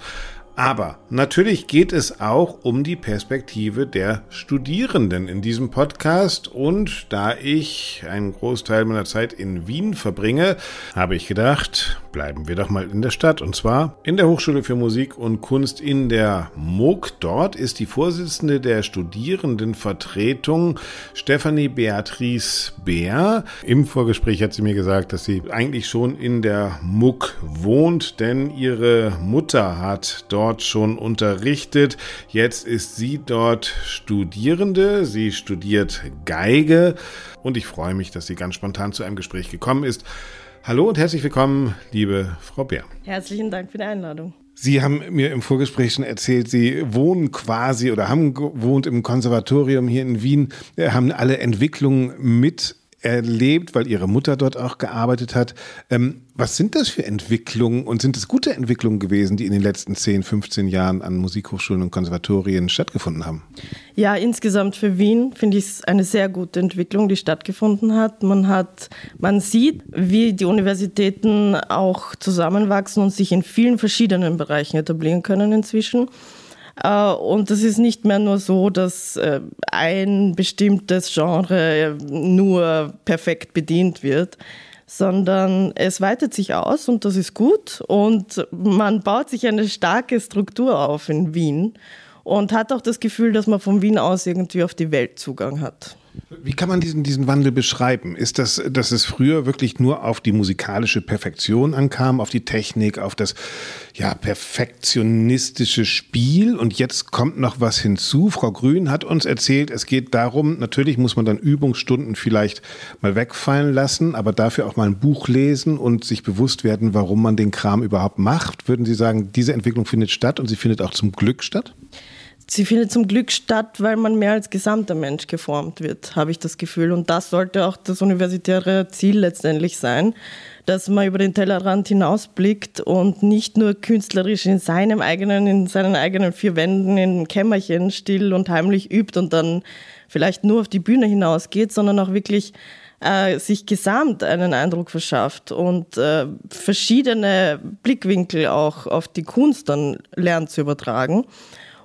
Aber natürlich geht es auch um die Perspektive der Studierenden in diesem Podcast. Und da ich einen Großteil meiner Zeit in Wien verbringe, habe ich gedacht, bleiben wir doch mal in der Stadt. Und zwar in der Hochschule für Musik und Kunst in der MOOC. Dort ist die Vorsitzende der Studierendenvertretung Stefanie Beatrice Bär. Im Vorgespräch hat sie mir gesagt, dass sie eigentlich schon in der MOOC wohnt, denn ihre Mutter hat dort dort schon unterrichtet. Jetzt ist sie dort Studierende. Sie studiert Geige und ich freue mich, dass sie ganz spontan zu einem Gespräch gekommen ist. Hallo und herzlich willkommen, liebe Frau Bär. Herzlichen Dank für die Einladung. Sie haben mir im Vorgespräch schon erzählt, Sie wohnen quasi oder haben gewohnt im Konservatorium hier in Wien, haben alle Entwicklungen mit erlebt, weil Ihre Mutter dort auch gearbeitet hat. Ähm, was sind das für Entwicklungen und sind es gute Entwicklungen gewesen, die in den letzten 10, 15 Jahren an Musikhochschulen und Konservatorien stattgefunden haben? Ja, insgesamt für Wien finde ich es eine sehr gute Entwicklung, die stattgefunden hat. Man hat, man sieht, wie die Universitäten auch zusammenwachsen und sich in vielen verschiedenen Bereichen etablieren können inzwischen. Äh, und es ist nicht mehr nur so, dass äh, ein bestimmtes Genre nur perfekt bedient wird, sondern es weitet sich aus und das ist gut. Und man baut sich eine starke Struktur auf in Wien und hat auch das Gefühl, dass man von Wien aus irgendwie auf die Welt Zugang hat. Wie kann man diesen, diesen Wandel beschreiben? Ist das, dass es früher wirklich nur auf die musikalische Perfektion ankam, auf die Technik, auf das ja, perfektionistische Spiel und jetzt kommt noch was hinzu? Frau Grün hat uns erzählt, es geht darum, natürlich muss man dann Übungsstunden vielleicht mal wegfallen lassen, aber dafür auch mal ein Buch lesen und sich bewusst werden, warum man den Kram überhaupt macht. Würden Sie sagen, diese Entwicklung findet statt und sie findet auch zum Glück statt? Sie findet zum Glück statt, weil man mehr als gesamter Mensch geformt wird, habe ich das Gefühl. Und das sollte auch das universitäre Ziel letztendlich sein, dass man über den Tellerrand hinausblickt und nicht nur künstlerisch in seinem eigenen, in seinen eigenen vier Wänden in Kämmerchen still und heimlich übt und dann vielleicht nur auf die Bühne hinausgeht, sondern auch wirklich äh, sich gesamt einen Eindruck verschafft und äh, verschiedene Blickwinkel auch auf die Kunst dann lernt zu übertragen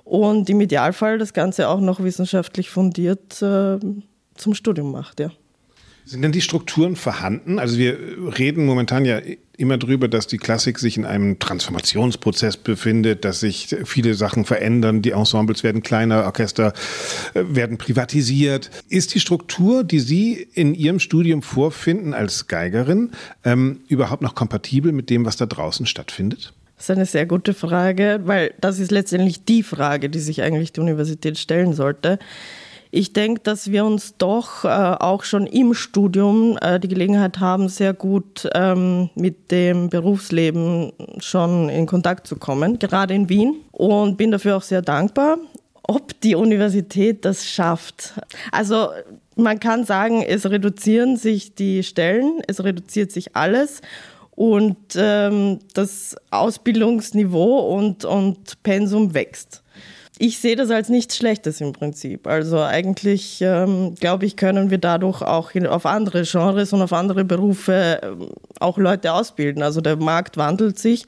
und im Idealfall das Ganze auch noch wissenschaftlich fundiert äh, zum Studium macht. Ja. Sind denn die Strukturen vorhanden? Also wir reden momentan ja immer darüber, dass die Klassik sich in einem Transformationsprozess befindet, dass sich viele Sachen verändern, die Ensembles werden kleiner, Orchester äh, werden privatisiert. Ist die Struktur, die Sie in Ihrem Studium vorfinden als Geigerin, ähm, überhaupt noch kompatibel mit dem, was da draußen stattfindet? Das ist eine sehr gute Frage, weil das ist letztendlich die Frage, die sich eigentlich die Universität stellen sollte. Ich denke, dass wir uns doch äh, auch schon im Studium äh, die Gelegenheit haben, sehr gut ähm, mit dem Berufsleben schon in Kontakt zu kommen, gerade in Wien. Und bin dafür auch sehr dankbar. Ob die Universität das schafft. Also man kann sagen, es reduzieren sich die Stellen, es reduziert sich alles und ähm, das Ausbildungsniveau und, und Pensum wächst. Ich sehe das als nichts Schlechtes im Prinzip. Also eigentlich, ähm, glaube ich, können wir dadurch auch auf andere Genres und auf andere Berufe ähm, auch Leute ausbilden. Also der Markt wandelt sich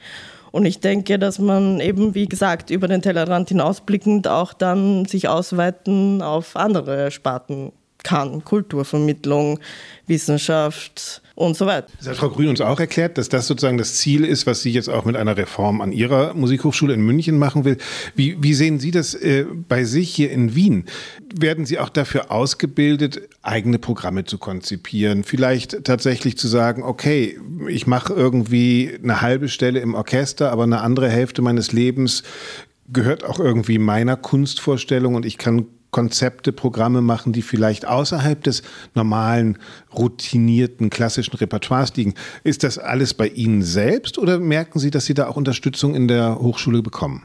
und ich denke, dass man eben, wie gesagt, über den Tellerrand hinausblickend auch dann sich ausweiten auf andere Sparten kann. Kulturvermittlung, Wissenschaft, und so weiter. Das hat Frau Grün uns auch erklärt, dass das sozusagen das Ziel ist, was sie jetzt auch mit einer Reform an ihrer Musikhochschule in München machen will. Wie, wie sehen Sie das äh, bei sich hier in Wien? Werden Sie auch dafür ausgebildet, eigene Programme zu konzipieren? Vielleicht tatsächlich zu sagen, okay, ich mache irgendwie eine halbe Stelle im Orchester, aber eine andere Hälfte meines Lebens gehört auch irgendwie meiner Kunstvorstellung und ich kann Konzepte, Programme machen, die vielleicht außerhalb des normalen, routinierten, klassischen Repertoires liegen. Ist das alles bei Ihnen selbst oder merken Sie, dass Sie da auch Unterstützung in der Hochschule bekommen?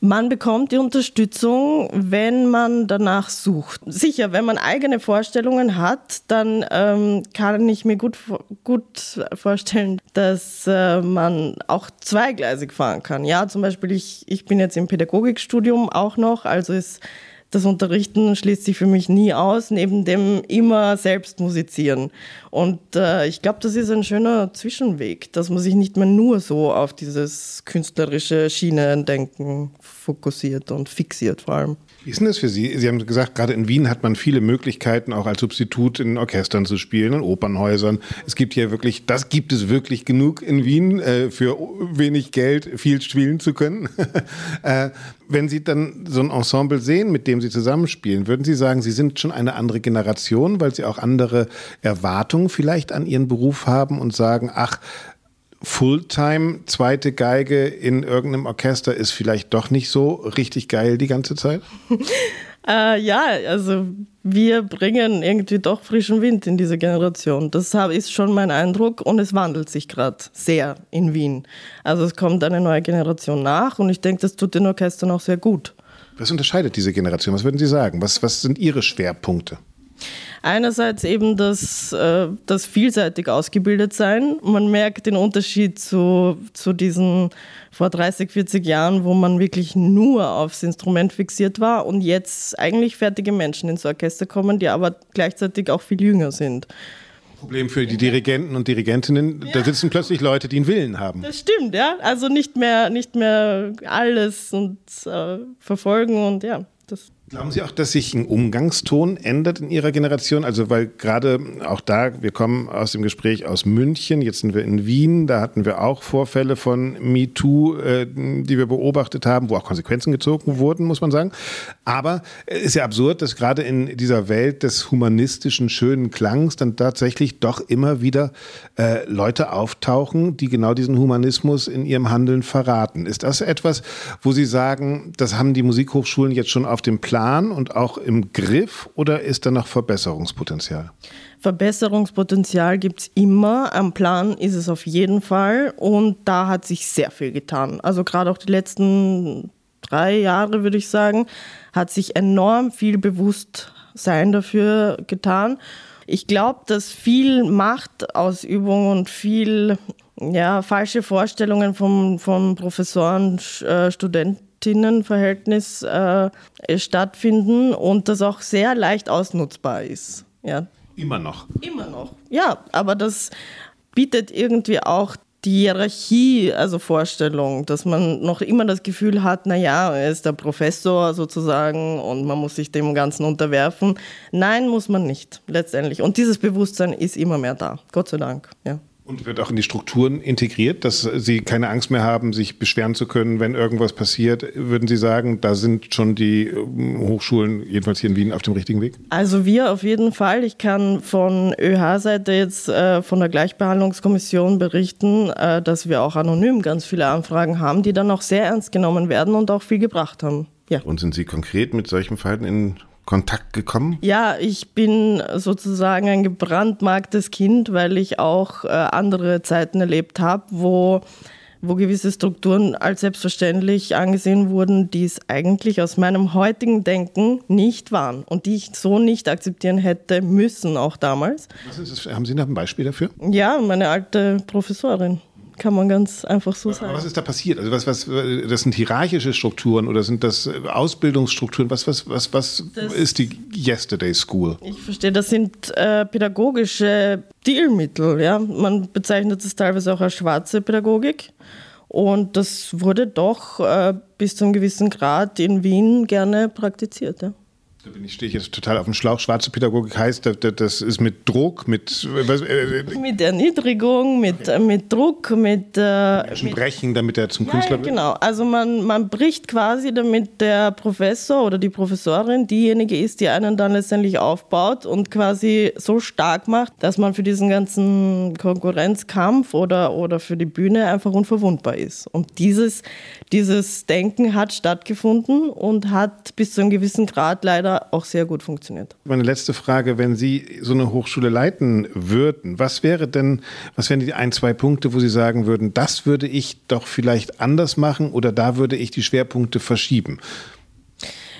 Man bekommt die Unterstützung, wenn man danach sucht. Sicher, wenn man eigene Vorstellungen hat, dann ähm, kann ich mir gut, gut vorstellen, dass äh, man auch zweigleisig fahren kann. Ja, zum Beispiel, ich, ich bin jetzt im Pädagogikstudium auch noch, also ist das Unterrichten schließt sich für mich nie aus, neben dem immer selbst musizieren. Und äh, ich glaube, das ist ein schöner Zwischenweg, dass man sich nicht mehr nur so auf dieses künstlerische Schienendenken fokussiert und fixiert vor allem. Wie ist denn das für Sie? Sie haben gesagt, gerade in Wien hat man viele Möglichkeiten, auch als Substitut in Orchestern zu spielen, in Opernhäusern. Es gibt hier wirklich, das gibt es wirklich genug in Wien, äh, für wenig Geld viel spielen zu können. äh, wenn Sie dann so ein Ensemble sehen, mit dem Sie zusammenspielen, würden Sie sagen, Sie sind schon eine andere Generation, weil Sie auch andere Erwartungen vielleicht an Ihren Beruf haben und sagen, ach, Fulltime zweite Geige in irgendeinem Orchester ist vielleicht doch nicht so richtig geil die ganze Zeit? äh, ja, also wir bringen irgendwie doch frischen Wind in diese Generation. Das ist schon mein Eindruck und es wandelt sich gerade sehr in Wien. Also es kommt eine neue Generation nach und ich denke, das tut den Orchestern auch sehr gut. Was unterscheidet diese Generation? Was würden Sie sagen? Was, was sind Ihre Schwerpunkte? Einerseits eben das, äh, das vielseitig ausgebildet sein. Man merkt den Unterschied zu, zu diesen vor 30, 40 Jahren, wo man wirklich nur aufs Instrument fixiert war und jetzt eigentlich fertige Menschen ins Orchester kommen, die aber gleichzeitig auch viel jünger sind. Problem für die Dirigenten und Dirigentinnen, ja. da sitzen plötzlich Leute, die einen Willen haben. Das stimmt, ja. Also nicht mehr, nicht mehr alles und äh, verfolgen und ja. Das Glauben Sie auch, dass sich ein Umgangston ändert in Ihrer Generation? Also, weil gerade auch da, wir kommen aus dem Gespräch aus München, jetzt sind wir in Wien, da hatten wir auch Vorfälle von MeToo, äh, die wir beobachtet haben, wo auch Konsequenzen gezogen wurden, muss man sagen. Aber es ist ja absurd, dass gerade in dieser Welt des humanistischen, schönen Klangs dann tatsächlich doch immer wieder äh, Leute auftauchen, die genau diesen Humanismus in ihrem Handeln verraten. Ist das etwas, wo Sie sagen, das haben die Musikhochschulen jetzt schon auf dem Plan? Plan und auch im Griff oder ist da noch Verbesserungspotenzial? Verbesserungspotenzial gibt es immer. Am Plan ist es auf jeden Fall und da hat sich sehr viel getan. Also gerade auch die letzten drei Jahre, würde ich sagen, hat sich enorm viel Bewusstsein dafür getan. Ich glaube, dass viel Machtausübung und viel ja, falsche Vorstellungen von, von Professoren, äh, Studenten Studentinnenverhältnis äh, stattfinden und das auch sehr leicht ausnutzbar ist. Ja. Immer noch. Immer noch. Ja, aber das bietet irgendwie auch die Hierarchie, also Vorstellung, dass man noch immer das Gefühl hat, naja, er ist der Professor sozusagen und man muss sich dem Ganzen unterwerfen. Nein, muss man nicht, letztendlich. Und dieses Bewusstsein ist immer mehr da, Gott sei Dank. Ja. Und wird auch in die Strukturen integriert, dass Sie keine Angst mehr haben, sich beschweren zu können, wenn irgendwas passiert. Würden Sie sagen, da sind schon die ähm, Hochschulen, jedenfalls hier in Wien, auf dem richtigen Weg? Also wir auf jeden Fall. Ich kann von ÖH-Seite jetzt äh, von der Gleichbehandlungskommission berichten, äh, dass wir auch anonym ganz viele Anfragen haben, die dann auch sehr ernst genommen werden und auch viel gebracht haben. Ja. Und sind Sie konkret mit solchen Verhalten in Kontakt gekommen? Ja, ich bin sozusagen ein gebrandmarktes Kind, weil ich auch äh, andere Zeiten erlebt habe, wo, wo gewisse Strukturen als selbstverständlich angesehen wurden, die es eigentlich aus meinem heutigen Denken nicht waren und die ich so nicht akzeptieren hätte müssen, auch damals. Was ist das? Haben Sie noch ein Beispiel dafür? Ja, meine alte Professorin kann man ganz einfach so sagen. Aber was ist da passiert? Also was, was, das sind hierarchische Strukturen oder sind das Ausbildungsstrukturen? Was, was, was, was das ist die Yesterday School? Ich verstehe, das sind äh, pädagogische Stilmittel. Ja? Man bezeichnet es teilweise auch als schwarze Pädagogik. Und das wurde doch äh, bis zu einem gewissen Grad in Wien gerne praktiziert. Ja. Da bin ich, stehe ich jetzt total auf dem Schlauch. Schwarze Pädagogik heißt, das ist mit Druck, mit. Was, äh, mit Erniedrigung, mit, okay. mit Druck, mit. Äh, Menschen brechen, damit er zum ja, Künstler wird? Genau, also man, man bricht quasi, damit der Professor oder die Professorin diejenige ist, die einen dann letztendlich aufbaut und quasi so stark macht, dass man für diesen ganzen Konkurrenzkampf oder, oder für die Bühne einfach unverwundbar ist. Und dieses, dieses Denken hat stattgefunden und hat bis zu einem gewissen Grad leider leider auch sehr gut funktioniert. Meine letzte Frage, wenn Sie so eine Hochschule leiten würden, was wäre denn, was wären die ein, zwei Punkte, wo Sie sagen würden, das würde ich doch vielleicht anders machen oder da würde ich die Schwerpunkte verschieben?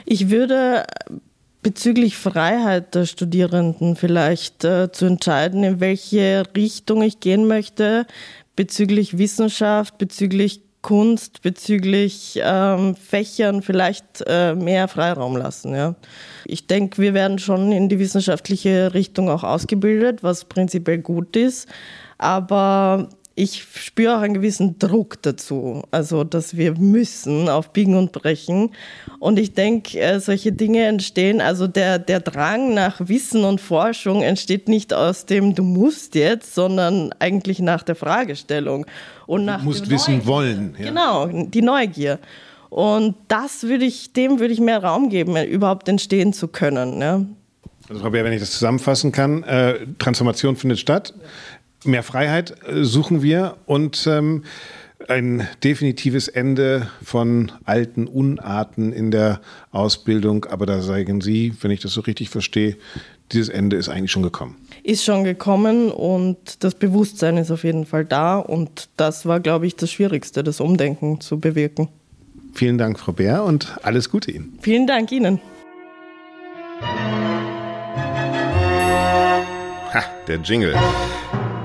Ich würde bezüglich Freiheit der Studierenden vielleicht äh, zu entscheiden, in welche Richtung ich gehen möchte, bezüglich Wissenschaft, bezüglich Kunst bezüglich ähm, Fächern vielleicht äh, mehr Freiraum lassen. Ja. Ich denke, wir werden schon in die wissenschaftliche Richtung auch ausgebildet, was prinzipiell gut ist. Aber ich spüre auch einen gewissen Druck dazu, also dass wir müssen auf Biegen und Brechen. Und ich denke, äh, solche Dinge entstehen, also der, der Drang nach Wissen und Forschung entsteht nicht aus dem Du musst jetzt, sondern eigentlich nach der Fragestellung. Und nach du musst wissen Neugier. wollen. Ja. Genau, die Neugier. Und das würde ich, dem würde ich mehr Raum geben, überhaupt entstehen zu können. Ja. Also Frau Bär, wenn ich das zusammenfassen kann, äh, Transformation findet statt. Mehr Freiheit äh, suchen wir und ähm, ein definitives Ende von alten Unarten in der Ausbildung. Aber da sagen Sie, wenn ich das so richtig verstehe, dieses Ende ist eigentlich schon gekommen. Ist schon gekommen und das Bewusstsein ist auf jeden Fall da. Und das war, glaube ich, das Schwierigste, das Umdenken zu bewirken. Vielen Dank, Frau Bär, und alles Gute Ihnen. Vielen Dank Ihnen. der Jingle.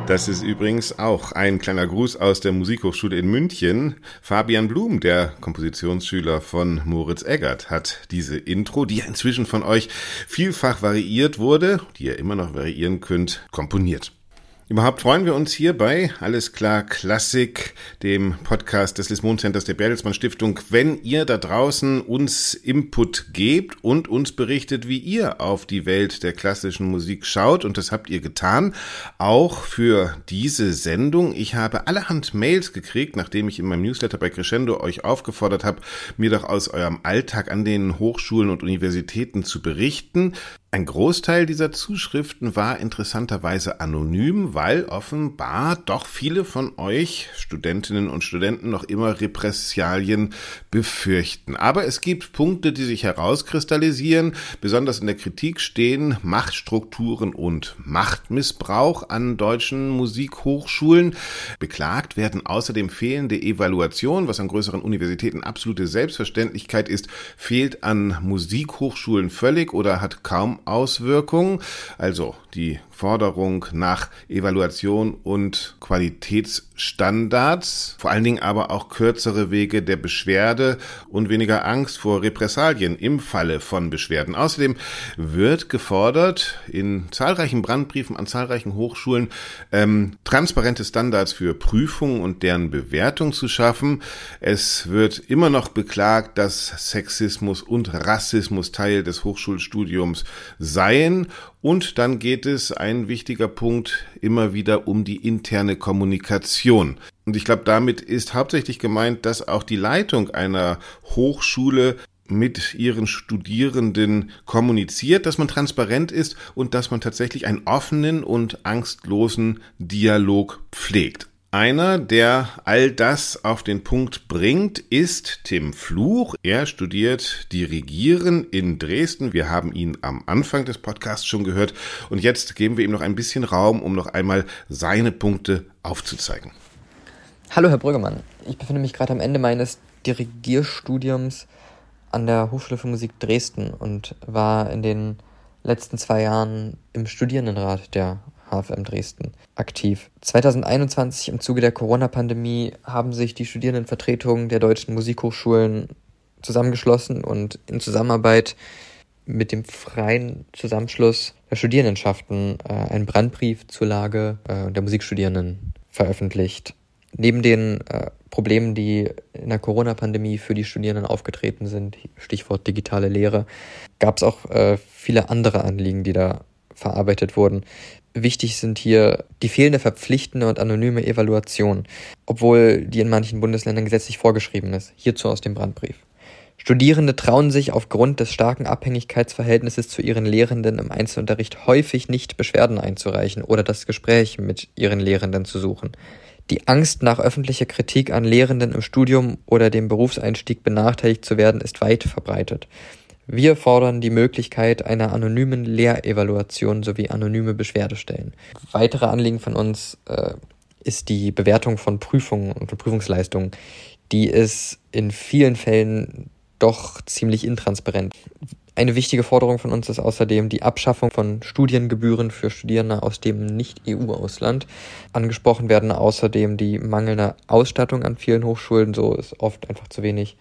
Das ist übrigens auch ein kleiner Gruß aus der Musikhochschule in München. Fabian Blum, der Kompositionsschüler von Moritz Eggert, hat diese Intro, die ja inzwischen von euch vielfach variiert wurde, die ihr immer noch variieren könnt, komponiert. Überhaupt freuen wir uns hier bei Alles klar Klassik, dem Podcast des Lismon Centers der Bertelsmann Stiftung, wenn ihr da draußen uns Input gebt und uns berichtet, wie ihr auf die Welt der klassischen Musik schaut. Und das habt ihr getan, auch für diese Sendung. Ich habe allerhand Mails gekriegt, nachdem ich in meinem Newsletter bei Crescendo euch aufgefordert habe, mir doch aus eurem Alltag an den Hochschulen und Universitäten zu berichten. Ein Großteil dieser Zuschriften war interessanterweise anonym, weil offenbar doch viele von euch, Studentinnen und Studenten, noch immer Repressalien befürchten. Aber es gibt Punkte, die sich herauskristallisieren. Besonders in der Kritik stehen Machtstrukturen und Machtmissbrauch an deutschen Musikhochschulen. Beklagt werden außerdem fehlende Evaluation, was an größeren Universitäten absolute Selbstverständlichkeit ist, fehlt an Musikhochschulen völlig oder hat kaum Auswirkungen. Also die Forderung nach Evaluation und Qualitätsstandards, vor allen Dingen aber auch kürzere Wege der Beschwerde und weniger Angst vor Repressalien im Falle von Beschwerden. Außerdem wird gefordert, in zahlreichen Brandbriefen an zahlreichen Hochschulen ähm, transparente Standards für Prüfungen und deren Bewertung zu schaffen. Es wird immer noch beklagt, dass Sexismus und Rassismus Teil des Hochschulstudiums seien und dann geht es, ein wichtiger Punkt, immer wieder um die interne Kommunikation. Und ich glaube, damit ist hauptsächlich gemeint, dass auch die Leitung einer Hochschule mit ihren Studierenden kommuniziert, dass man transparent ist und dass man tatsächlich einen offenen und angstlosen Dialog pflegt. Einer, der all das auf den Punkt bringt, ist Tim Fluch. Er studiert Dirigieren in Dresden. Wir haben ihn am Anfang des Podcasts schon gehört. Und jetzt geben wir ihm noch ein bisschen Raum, um noch einmal seine Punkte aufzuzeigen. Hallo, Herr Brüggemann. Ich befinde mich gerade am Ende meines Dirigierstudiums an der Hochschule für Musik Dresden und war in den letzten zwei Jahren im Studierendenrat der HFM Dresden aktiv. 2021 im Zuge der Corona-Pandemie haben sich die Studierendenvertretungen der deutschen Musikhochschulen zusammengeschlossen und in Zusammenarbeit mit dem freien Zusammenschluss der Studierendenschaften äh, einen Brandbrief zur Lage äh, der Musikstudierenden veröffentlicht. Neben den äh, Problemen, die in der Corona-Pandemie für die Studierenden aufgetreten sind, Stichwort digitale Lehre, gab es auch äh, viele andere Anliegen, die da verarbeitet wurden. Wichtig sind hier die fehlende verpflichtende und anonyme Evaluation, obwohl die in manchen Bundesländern gesetzlich vorgeschrieben ist. Hierzu aus dem Brandbrief. Studierende trauen sich aufgrund des starken Abhängigkeitsverhältnisses zu ihren Lehrenden im Einzelunterricht häufig nicht Beschwerden einzureichen oder das Gespräch mit ihren Lehrenden zu suchen. Die Angst nach öffentlicher Kritik an Lehrenden im Studium oder dem Berufseinstieg benachteiligt zu werden, ist weit verbreitet. Wir fordern die Möglichkeit einer anonymen Lehrevaluation sowie anonyme Beschwerdestellen. Weitere Anliegen von uns äh, ist die Bewertung von Prüfungen und Prüfungsleistungen. Die ist in vielen Fällen doch ziemlich intransparent. Eine wichtige Forderung von uns ist außerdem die Abschaffung von Studiengebühren für Studierende aus dem Nicht-EU-Ausland. Angesprochen werden außerdem die mangelnde Ausstattung an vielen Hochschulen. So ist oft einfach zu wenig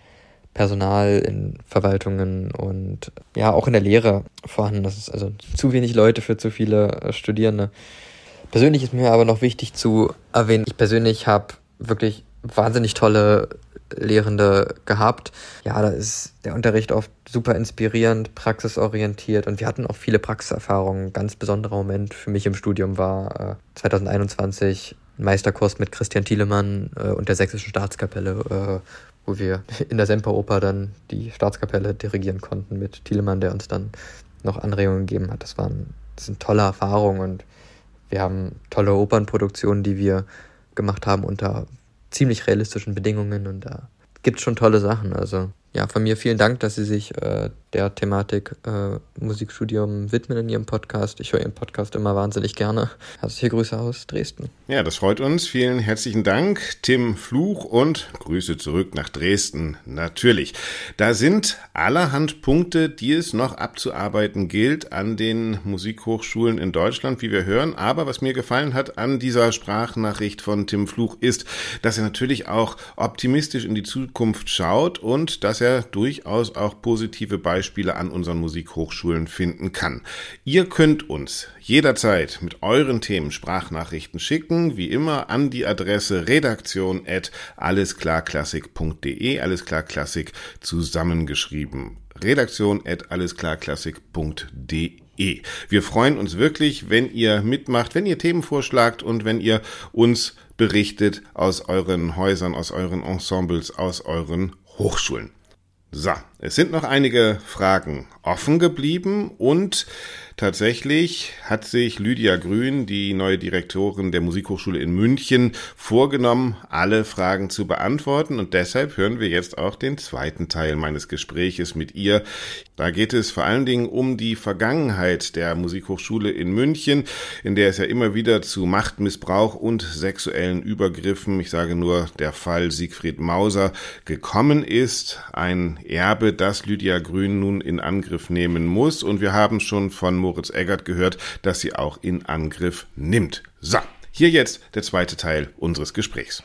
Personal in Verwaltungen und ja auch in der Lehre vorhanden. Das ist also zu wenig Leute für zu viele äh, Studierende. Persönlich ist mir aber noch wichtig zu erwähnen, ich persönlich habe wirklich wahnsinnig tolle Lehrende gehabt. Ja, da ist der Unterricht oft super inspirierend, praxisorientiert und wir hatten auch viele Praxiserfahrungen. Ganz besonderer Moment für mich im Studium war äh, 2021 ein Meisterkurs mit Christian Thielemann äh, und der Sächsischen Staatskapelle, äh, wo wir in der Semperoper dann die Staatskapelle dirigieren konnten mit Thielemann, der uns dann noch Anregungen gegeben hat. Das waren das sind tolle Erfahrungen und wir haben tolle Opernproduktionen, die wir gemacht haben unter ziemlich realistischen Bedingungen und da gibt es schon tolle Sachen. Also ja, von mir vielen Dank, dass Sie sich äh, der Thematik äh, Musikstudium widmen in Ihrem Podcast. Ich höre Ihren Podcast immer wahnsinnig gerne. Herzliche Grüße aus Dresden. Ja, das freut uns. Vielen herzlichen Dank, Tim Fluch und Grüße zurück nach Dresden. Natürlich. Da sind allerhand Punkte, die es noch abzuarbeiten gilt an den Musikhochschulen in Deutschland, wie wir hören. Aber was mir gefallen hat an dieser Sprachnachricht von Tim Fluch ist, dass er natürlich auch optimistisch in die Zukunft schaut und dass er durchaus auch positive Beispiele Beispiele an unseren Musikhochschulen finden kann. Ihr könnt uns jederzeit mit euren Themen Sprachnachrichten schicken, wie immer an die Adresse redaktion at allesklarklassik.de, allesklarklassik zusammengeschrieben. Redaktion at allesklarklassik.de. Wir freuen uns wirklich, wenn ihr mitmacht, wenn ihr Themen vorschlagt und wenn ihr uns berichtet aus euren Häusern, aus euren Ensembles, aus euren Hochschulen. So, es sind noch einige Fragen offen geblieben und Tatsächlich hat sich Lydia Grün, die neue Direktorin der Musikhochschule in München, vorgenommen, alle Fragen zu beantworten und deshalb hören wir jetzt auch den zweiten Teil meines Gespräches mit ihr. Da geht es vor allen Dingen um die Vergangenheit der Musikhochschule in München, in der es ja immer wieder zu Machtmissbrauch und sexuellen Übergriffen, ich sage nur der Fall Siegfried Mauser, gekommen ist. Ein Erbe, das Lydia Grün nun in Angriff nehmen muss. Und wir haben schon von Moritz Eggert gehört, dass sie auch in Angriff nimmt. So, hier jetzt der zweite Teil unseres Gesprächs.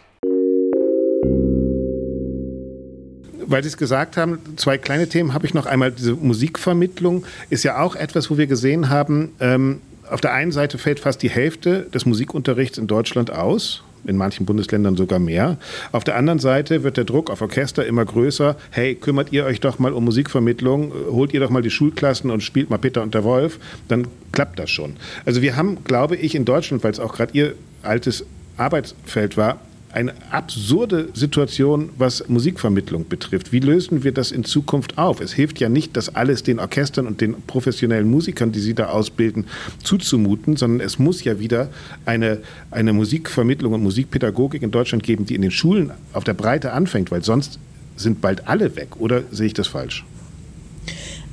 weil Sie es gesagt haben, zwei kleine Themen habe ich noch. Einmal diese Musikvermittlung ist ja auch etwas, wo wir gesehen haben, ähm, auf der einen Seite fällt fast die Hälfte des Musikunterrichts in Deutschland aus in manchen Bundesländern sogar mehr. Auf der anderen Seite wird der Druck auf Orchester immer größer. Hey, kümmert ihr euch doch mal um Musikvermittlung, holt ihr doch mal die Schulklassen und spielt mal Peter und der Wolf, dann klappt das schon. Also wir haben, glaube ich, in Deutschland, weil es auch gerade ihr altes Arbeitsfeld war, eine absurde Situation, was Musikvermittlung betrifft. Wie lösen wir das in Zukunft auf? Es hilft ja nicht, das alles den Orchestern und den professionellen Musikern, die sie da ausbilden, zuzumuten, sondern es muss ja wieder eine, eine Musikvermittlung und Musikpädagogik in Deutschland geben, die in den Schulen auf der Breite anfängt, weil sonst sind bald alle weg. Oder sehe ich das falsch?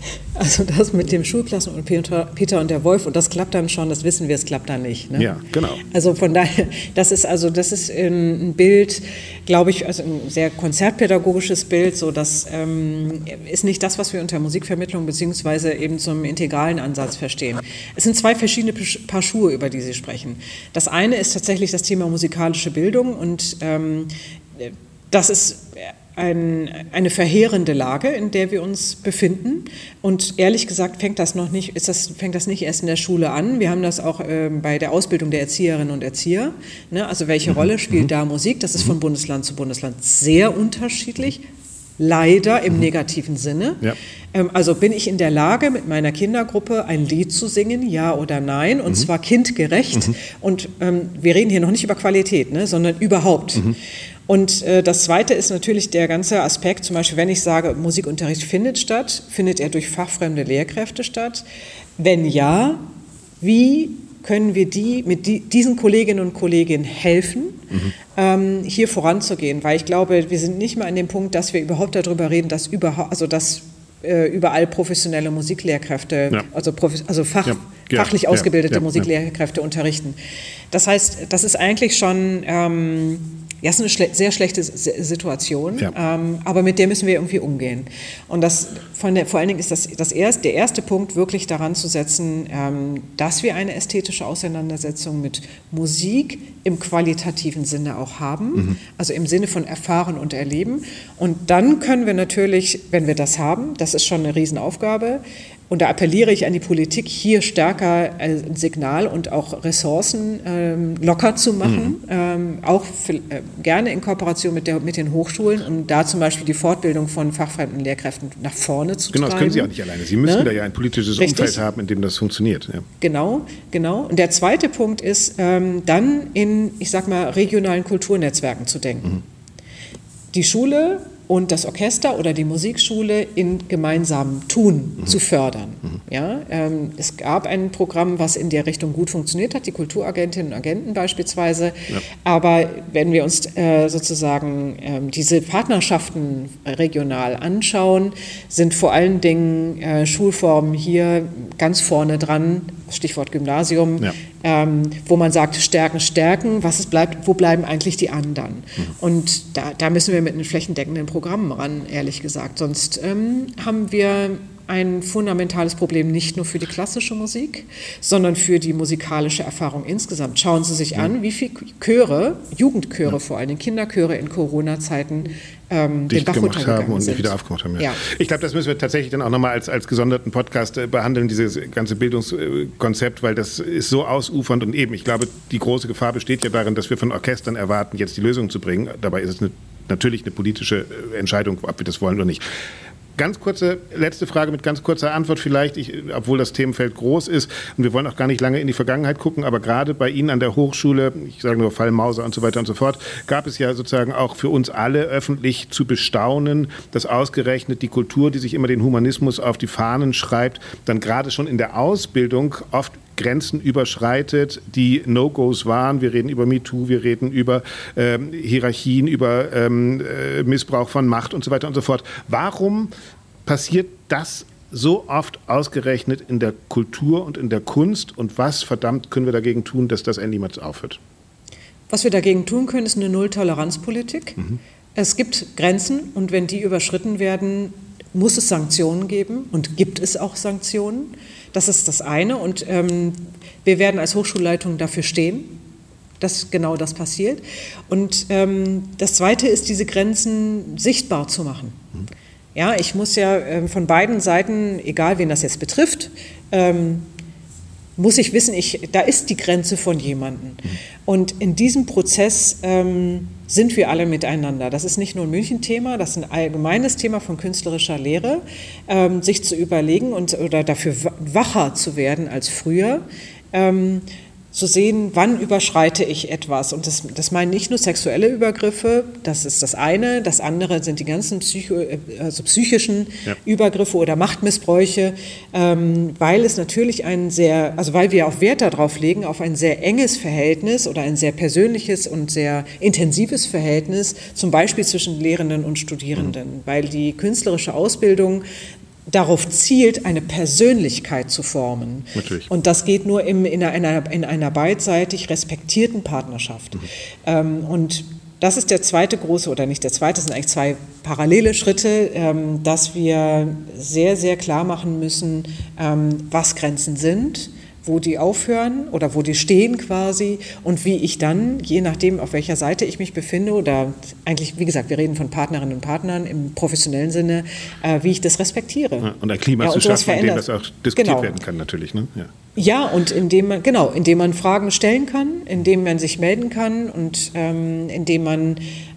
Also das mit dem Schulklassen und Peter, Peter, und der Wolf und das klappt dann schon, das wissen wir, es klappt dann nicht. Ne? Ja, genau. Also von daher, das ist also das ist ein Bild, glaube ich, also ein sehr konzertpädagogisches Bild. So, das ähm, ist nicht das, was wir unter Musikvermittlung beziehungsweise eben zum integralen Ansatz verstehen. Es sind zwei verschiedene Paar Schuhe, über die Sie sprechen. Das eine ist tatsächlich das Thema musikalische Bildung und ähm, das ist ein, eine verheerende Lage, in der wir uns befinden. Und ehrlich gesagt fängt das noch nicht, ist das, fängt das nicht erst in der Schule an. Wir haben das auch äh, bei der Ausbildung der Erzieherinnen und Erzieher. Ne? Also welche mhm. Rolle spielt mhm. da Musik? Das ist von Bundesland zu Bundesland sehr unterschiedlich. Leider im mhm. negativen Sinne. Ja. Ähm, also bin ich in der Lage, mit meiner Kindergruppe ein Lied zu singen, ja oder nein, und mhm. zwar kindgerecht. Mhm. Und ähm, wir reden hier noch nicht über Qualität, ne, sondern überhaupt. Mhm. Und äh, das Zweite ist natürlich der ganze Aspekt, zum Beispiel, wenn ich sage, Musikunterricht findet statt, findet er durch fachfremde Lehrkräfte statt? Wenn ja, wie können wir die mit die, diesen Kolleginnen und Kollegen helfen, mhm. ähm, hier voranzugehen? Weil ich glaube, wir sind nicht mehr an dem Punkt, dass wir überhaupt darüber reden, dass überhaupt, also dass äh, überall professionelle Musiklehrkräfte, ja. also, also Fach, ja. fachlich ausgebildete Musiklehrkräfte unterrichten. Das heißt, das ist eigentlich schon ähm, ja, ist eine schle sehr schlechte Situation, ja. ähm, aber mit der müssen wir irgendwie umgehen. Und das von der, vor allen Dingen ist das, das erst, der erste Punkt wirklich daran zu setzen, ähm, dass wir eine ästhetische Auseinandersetzung mit Musik im qualitativen Sinne auch haben, mhm. also im Sinne von erfahren und erleben. Und dann können wir natürlich, wenn wir das haben, das ist schon eine Riesenaufgabe, und da appelliere ich an die Politik, hier stärker ein Signal und auch Ressourcen ähm, locker zu machen, mhm. ähm, auch für, äh, gerne in Kooperation mit, der, mit den Hochschulen, um da zum Beispiel die Fortbildung von fachfremden Lehrkräften nach vorne zu genau, treiben. Genau, das können Sie auch nicht alleine. Sie müssen ne? da ja ein politisches Richtig. Umfeld haben, in dem das funktioniert. Ja. Genau, genau. Und der zweite Punkt ist, ähm, dann in, ich sag mal, regionalen Kulturnetzwerken zu denken. Mhm. Die Schule und das Orchester oder die Musikschule in gemeinsamem Tun mhm. zu fördern. Mhm. Ja, ähm, es gab ein Programm, was in der Richtung gut funktioniert hat, die Kulturagentinnen und Agenten beispielsweise. Ja. Aber wenn wir uns äh, sozusagen äh, diese Partnerschaften regional anschauen, sind vor allen Dingen äh, Schulformen hier ganz vorne dran, Stichwort Gymnasium, ja. ähm, wo man sagt, Stärken, Stärken, was es bleibt, wo bleiben eigentlich die anderen? Mhm. Und da, da, müssen wir mit einem flächendeckenden Programm ran, ehrlich gesagt. Sonst ähm, haben wir ein fundamentales Problem nicht nur für die klassische Musik, sondern für die musikalische Erfahrung insgesamt. Schauen Sie sich an, wie viele Chöre, Jugendchöre ja. vor allem, Kinderchöre in Corona-Zeiten ähm, dicht gemacht haben und sind. wieder aufgemacht haben. Ja. ja. Ich glaube, das müssen wir tatsächlich dann auch nochmal als, als gesonderten Podcast äh, behandeln, dieses ganze Bildungskonzept, weil das ist so ausufernd und eben, ich glaube, die große Gefahr besteht ja darin, dass wir von Orchestern erwarten, jetzt die Lösung zu bringen. Dabei ist es eine, natürlich eine politische äh, Entscheidung, ob wir das wollen oder nicht. Ganz kurze letzte Frage mit ganz kurzer Antwort vielleicht, ich, obwohl das Themenfeld groß ist und wir wollen auch gar nicht lange in die Vergangenheit gucken, aber gerade bei Ihnen an der Hochschule, ich sage nur Fall Mauser und so weiter und so fort, gab es ja sozusagen auch für uns alle öffentlich zu bestaunen, dass ausgerechnet die Kultur, die sich immer den Humanismus auf die Fahnen schreibt, dann gerade schon in der Ausbildung oft Grenzen überschreitet, die No-Gos waren. Wir reden über MeToo, wir reden über ähm, Hierarchien, über ähm, äh, Missbrauch von Macht und so weiter und so fort. Warum passiert das so oft ausgerechnet in der Kultur und in der Kunst? Und was verdammt können wir dagegen tun, dass das endlich mal aufhört? Was wir dagegen tun können, ist eine Null-Toleranz-Politik. Mhm. Es gibt Grenzen und wenn die überschritten werden, muss es Sanktionen geben und gibt es auch Sanktionen. Das ist das eine. Und ähm, wir werden als Hochschulleitung dafür stehen, dass genau das passiert. Und ähm, das zweite ist, diese Grenzen sichtbar zu machen. Ja, ich muss ja äh, von beiden Seiten, egal wen das jetzt betrifft, ähm, muss ich wissen, ich, da ist die Grenze von jemandem. Und in diesem Prozess ähm, sind wir alle miteinander. Das ist nicht nur ein München-Thema, das ist ein allgemeines Thema von künstlerischer Lehre, ähm, sich zu überlegen und oder dafür wacher zu werden als früher. Ähm, zu sehen, wann überschreite ich etwas. Und das, das meinen nicht nur sexuelle Übergriffe, das ist das eine. Das andere sind die ganzen Psycho, äh, also psychischen ja. Übergriffe oder Machtmissbräuche, ähm, weil es natürlich ein sehr, also weil wir auch Wert darauf legen, auf ein sehr enges Verhältnis oder ein sehr persönliches und sehr intensives Verhältnis, zum Beispiel zwischen Lehrenden und Studierenden, mhm. weil die künstlerische Ausbildung darauf zielt, eine Persönlichkeit zu formen. Natürlich. Und das geht nur im, in, einer, in einer beidseitig respektierten Partnerschaft. Mhm. Ähm, und das ist der zweite große, oder nicht der zweite, sind eigentlich zwei parallele Schritte, ähm, dass wir sehr, sehr klar machen müssen, ähm, was Grenzen sind wo die aufhören oder wo die stehen quasi und wie ich dann, je nachdem, auf welcher Seite ich mich befinde oder eigentlich, wie gesagt, wir reden von Partnerinnen und Partnern im professionellen Sinne, äh, wie ich das respektiere. Ja, und ein Klima ja, zu schaffen, in dem das auch diskutiert genau. werden kann natürlich. Ne? Ja. ja, und indem man, genau, indem man Fragen stellen kann, indem man sich melden kann und ähm, indem man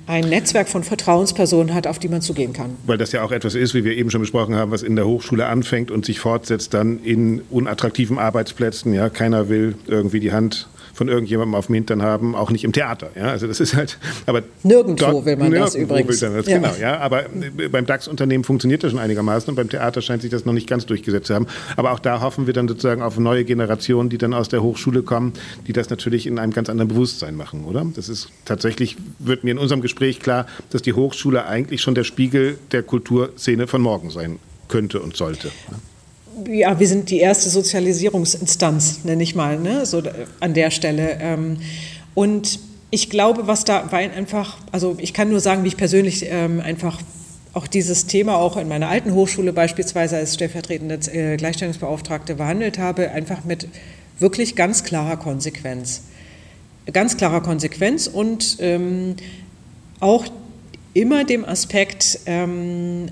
ein Netzwerk von Vertrauenspersonen hat, auf die man zugehen kann. Weil das ja auch etwas ist, wie wir eben schon besprochen haben, was in der Hochschule anfängt und sich fortsetzt dann in unattraktiven Arbeitsplätzen. Ja, keiner will irgendwie die Hand von irgendjemandem auf dem Hintern haben, auch nicht im Theater. Ja, also das ist halt, aber nirgendwo dort, will man das übrigens. Das, ja. Genau, ja, aber äh, beim DAX-Unternehmen funktioniert das schon einigermaßen und beim Theater scheint sich das noch nicht ganz durchgesetzt zu haben. Aber auch da hoffen wir dann sozusagen auf neue Generationen, die dann aus der Hochschule kommen, die das natürlich in einem ganz anderen Bewusstsein machen, oder? Das ist tatsächlich, wird mir in unserem Gespräch klar, dass die Hochschule eigentlich schon der Spiegel der Kulturszene von morgen sein könnte und sollte. Ja, wir sind die erste Sozialisierungsinstanz, nenne ich mal, ne? so an der Stelle. Ähm, und ich glaube, was da einfach, also ich kann nur sagen, wie ich persönlich ähm, einfach auch dieses Thema auch in meiner alten Hochschule beispielsweise als stellvertretende äh, Gleichstellungsbeauftragte behandelt habe, einfach mit wirklich ganz klarer Konsequenz. Ganz klarer Konsequenz und ähm, auch immer dem Aspekt, ähm,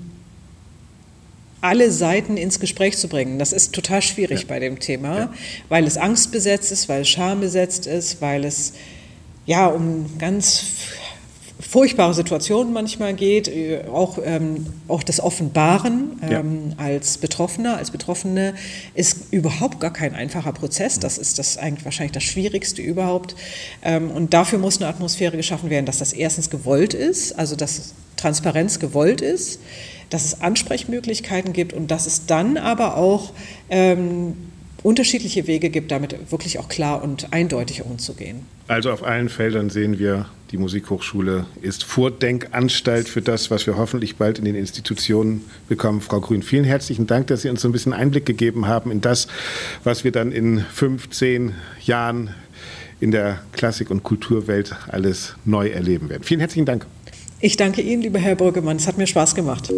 alle Seiten ins Gespräch zu bringen. Das ist total schwierig ja. bei dem Thema, ja. weil es angstbesetzt ist, weil es schambesetzt ist, weil es ja um ganz furchtbare Situationen manchmal geht, äh, auch, ähm, auch das Offenbaren ähm, ja. als Betroffener, als Betroffene ist überhaupt gar kein einfacher Prozess. Das ist das eigentlich wahrscheinlich das Schwierigste überhaupt. Ähm, und dafür muss eine Atmosphäre geschaffen werden, dass das erstens gewollt ist, also dass Transparenz gewollt ist, dass es Ansprechmöglichkeiten gibt und dass es dann aber auch ähm, unterschiedliche Wege gibt, damit wirklich auch klar und eindeutig umzugehen. Also auf allen Feldern sehen wir, die Musikhochschule ist Vordenkanstalt für das, was wir hoffentlich bald in den Institutionen bekommen. Frau Grün, vielen herzlichen Dank, dass Sie uns so ein bisschen Einblick gegeben haben in das, was wir dann in 15 Jahren in der Klassik- und Kulturwelt alles neu erleben werden. Vielen herzlichen Dank. Ich danke Ihnen, lieber Herr Brüggemann. Es hat mir Spaß gemacht.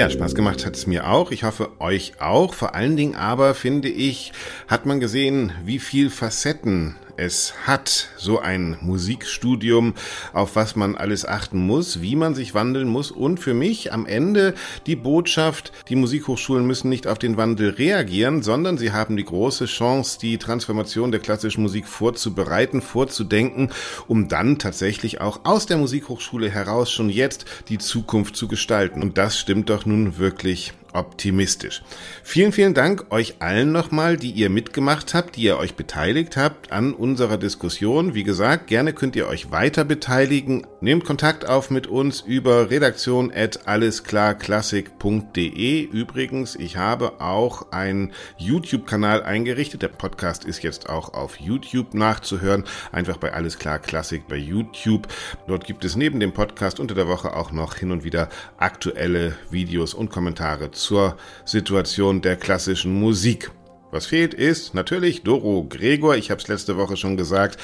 Ja, Spaß gemacht hat es mir auch. Ich hoffe, euch auch. Vor allen Dingen aber, finde ich, hat man gesehen, wie viel Facetten es hat, so ein Musikstudium, auf was man alles achten muss, wie man sich wandeln muss und für mich am Ende die Botschaft, die Musikhochschulen müssen nicht auf den Wandel reagieren, sondern sie haben die große Chance, die Transformation der klassischen Musik vorzubereiten, vorzudenken, um dann tatsächlich auch aus der Musikhochschule heraus schon jetzt die Zukunft zu gestalten. Und das stimmt doch nun wirklich optimistisch. Vielen, vielen Dank euch allen nochmal, die ihr mitgemacht habt, die ihr euch beteiligt habt an unserer Diskussion. Wie gesagt, gerne könnt ihr euch weiter beteiligen. Nehmt Kontakt auf mit uns über redaktion at allesklarklassik.de. Übrigens, ich habe auch einen YouTube-Kanal eingerichtet. Der Podcast ist jetzt auch auf YouTube nachzuhören. Einfach bei Alles klar Klassik bei YouTube. Dort gibt es neben dem Podcast unter der Woche auch noch hin und wieder aktuelle Videos und Kommentare zur Situation der klassischen Musik. Was fehlt ist natürlich Doro Gregor. Ich habe es letzte Woche schon gesagt.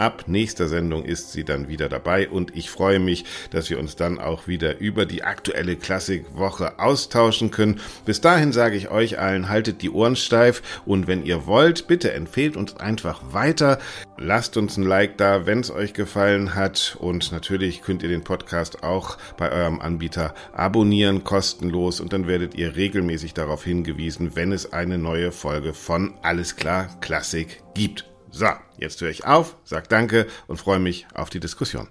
Ab nächster Sendung ist sie dann wieder dabei und ich freue mich, dass wir uns dann auch wieder über die aktuelle Klassikwoche austauschen können. Bis dahin sage ich euch allen, haltet die Ohren steif und wenn ihr wollt, bitte empfehlt uns einfach weiter. Lasst uns ein Like da, wenn es euch gefallen hat und natürlich könnt ihr den Podcast auch bei eurem Anbieter abonnieren, kostenlos und dann werdet ihr regelmäßig darauf hingewiesen, wenn es eine neue Folge von Alles klar Klassik gibt. So, jetzt höre ich auf, sag Danke und freue mich auf die Diskussion.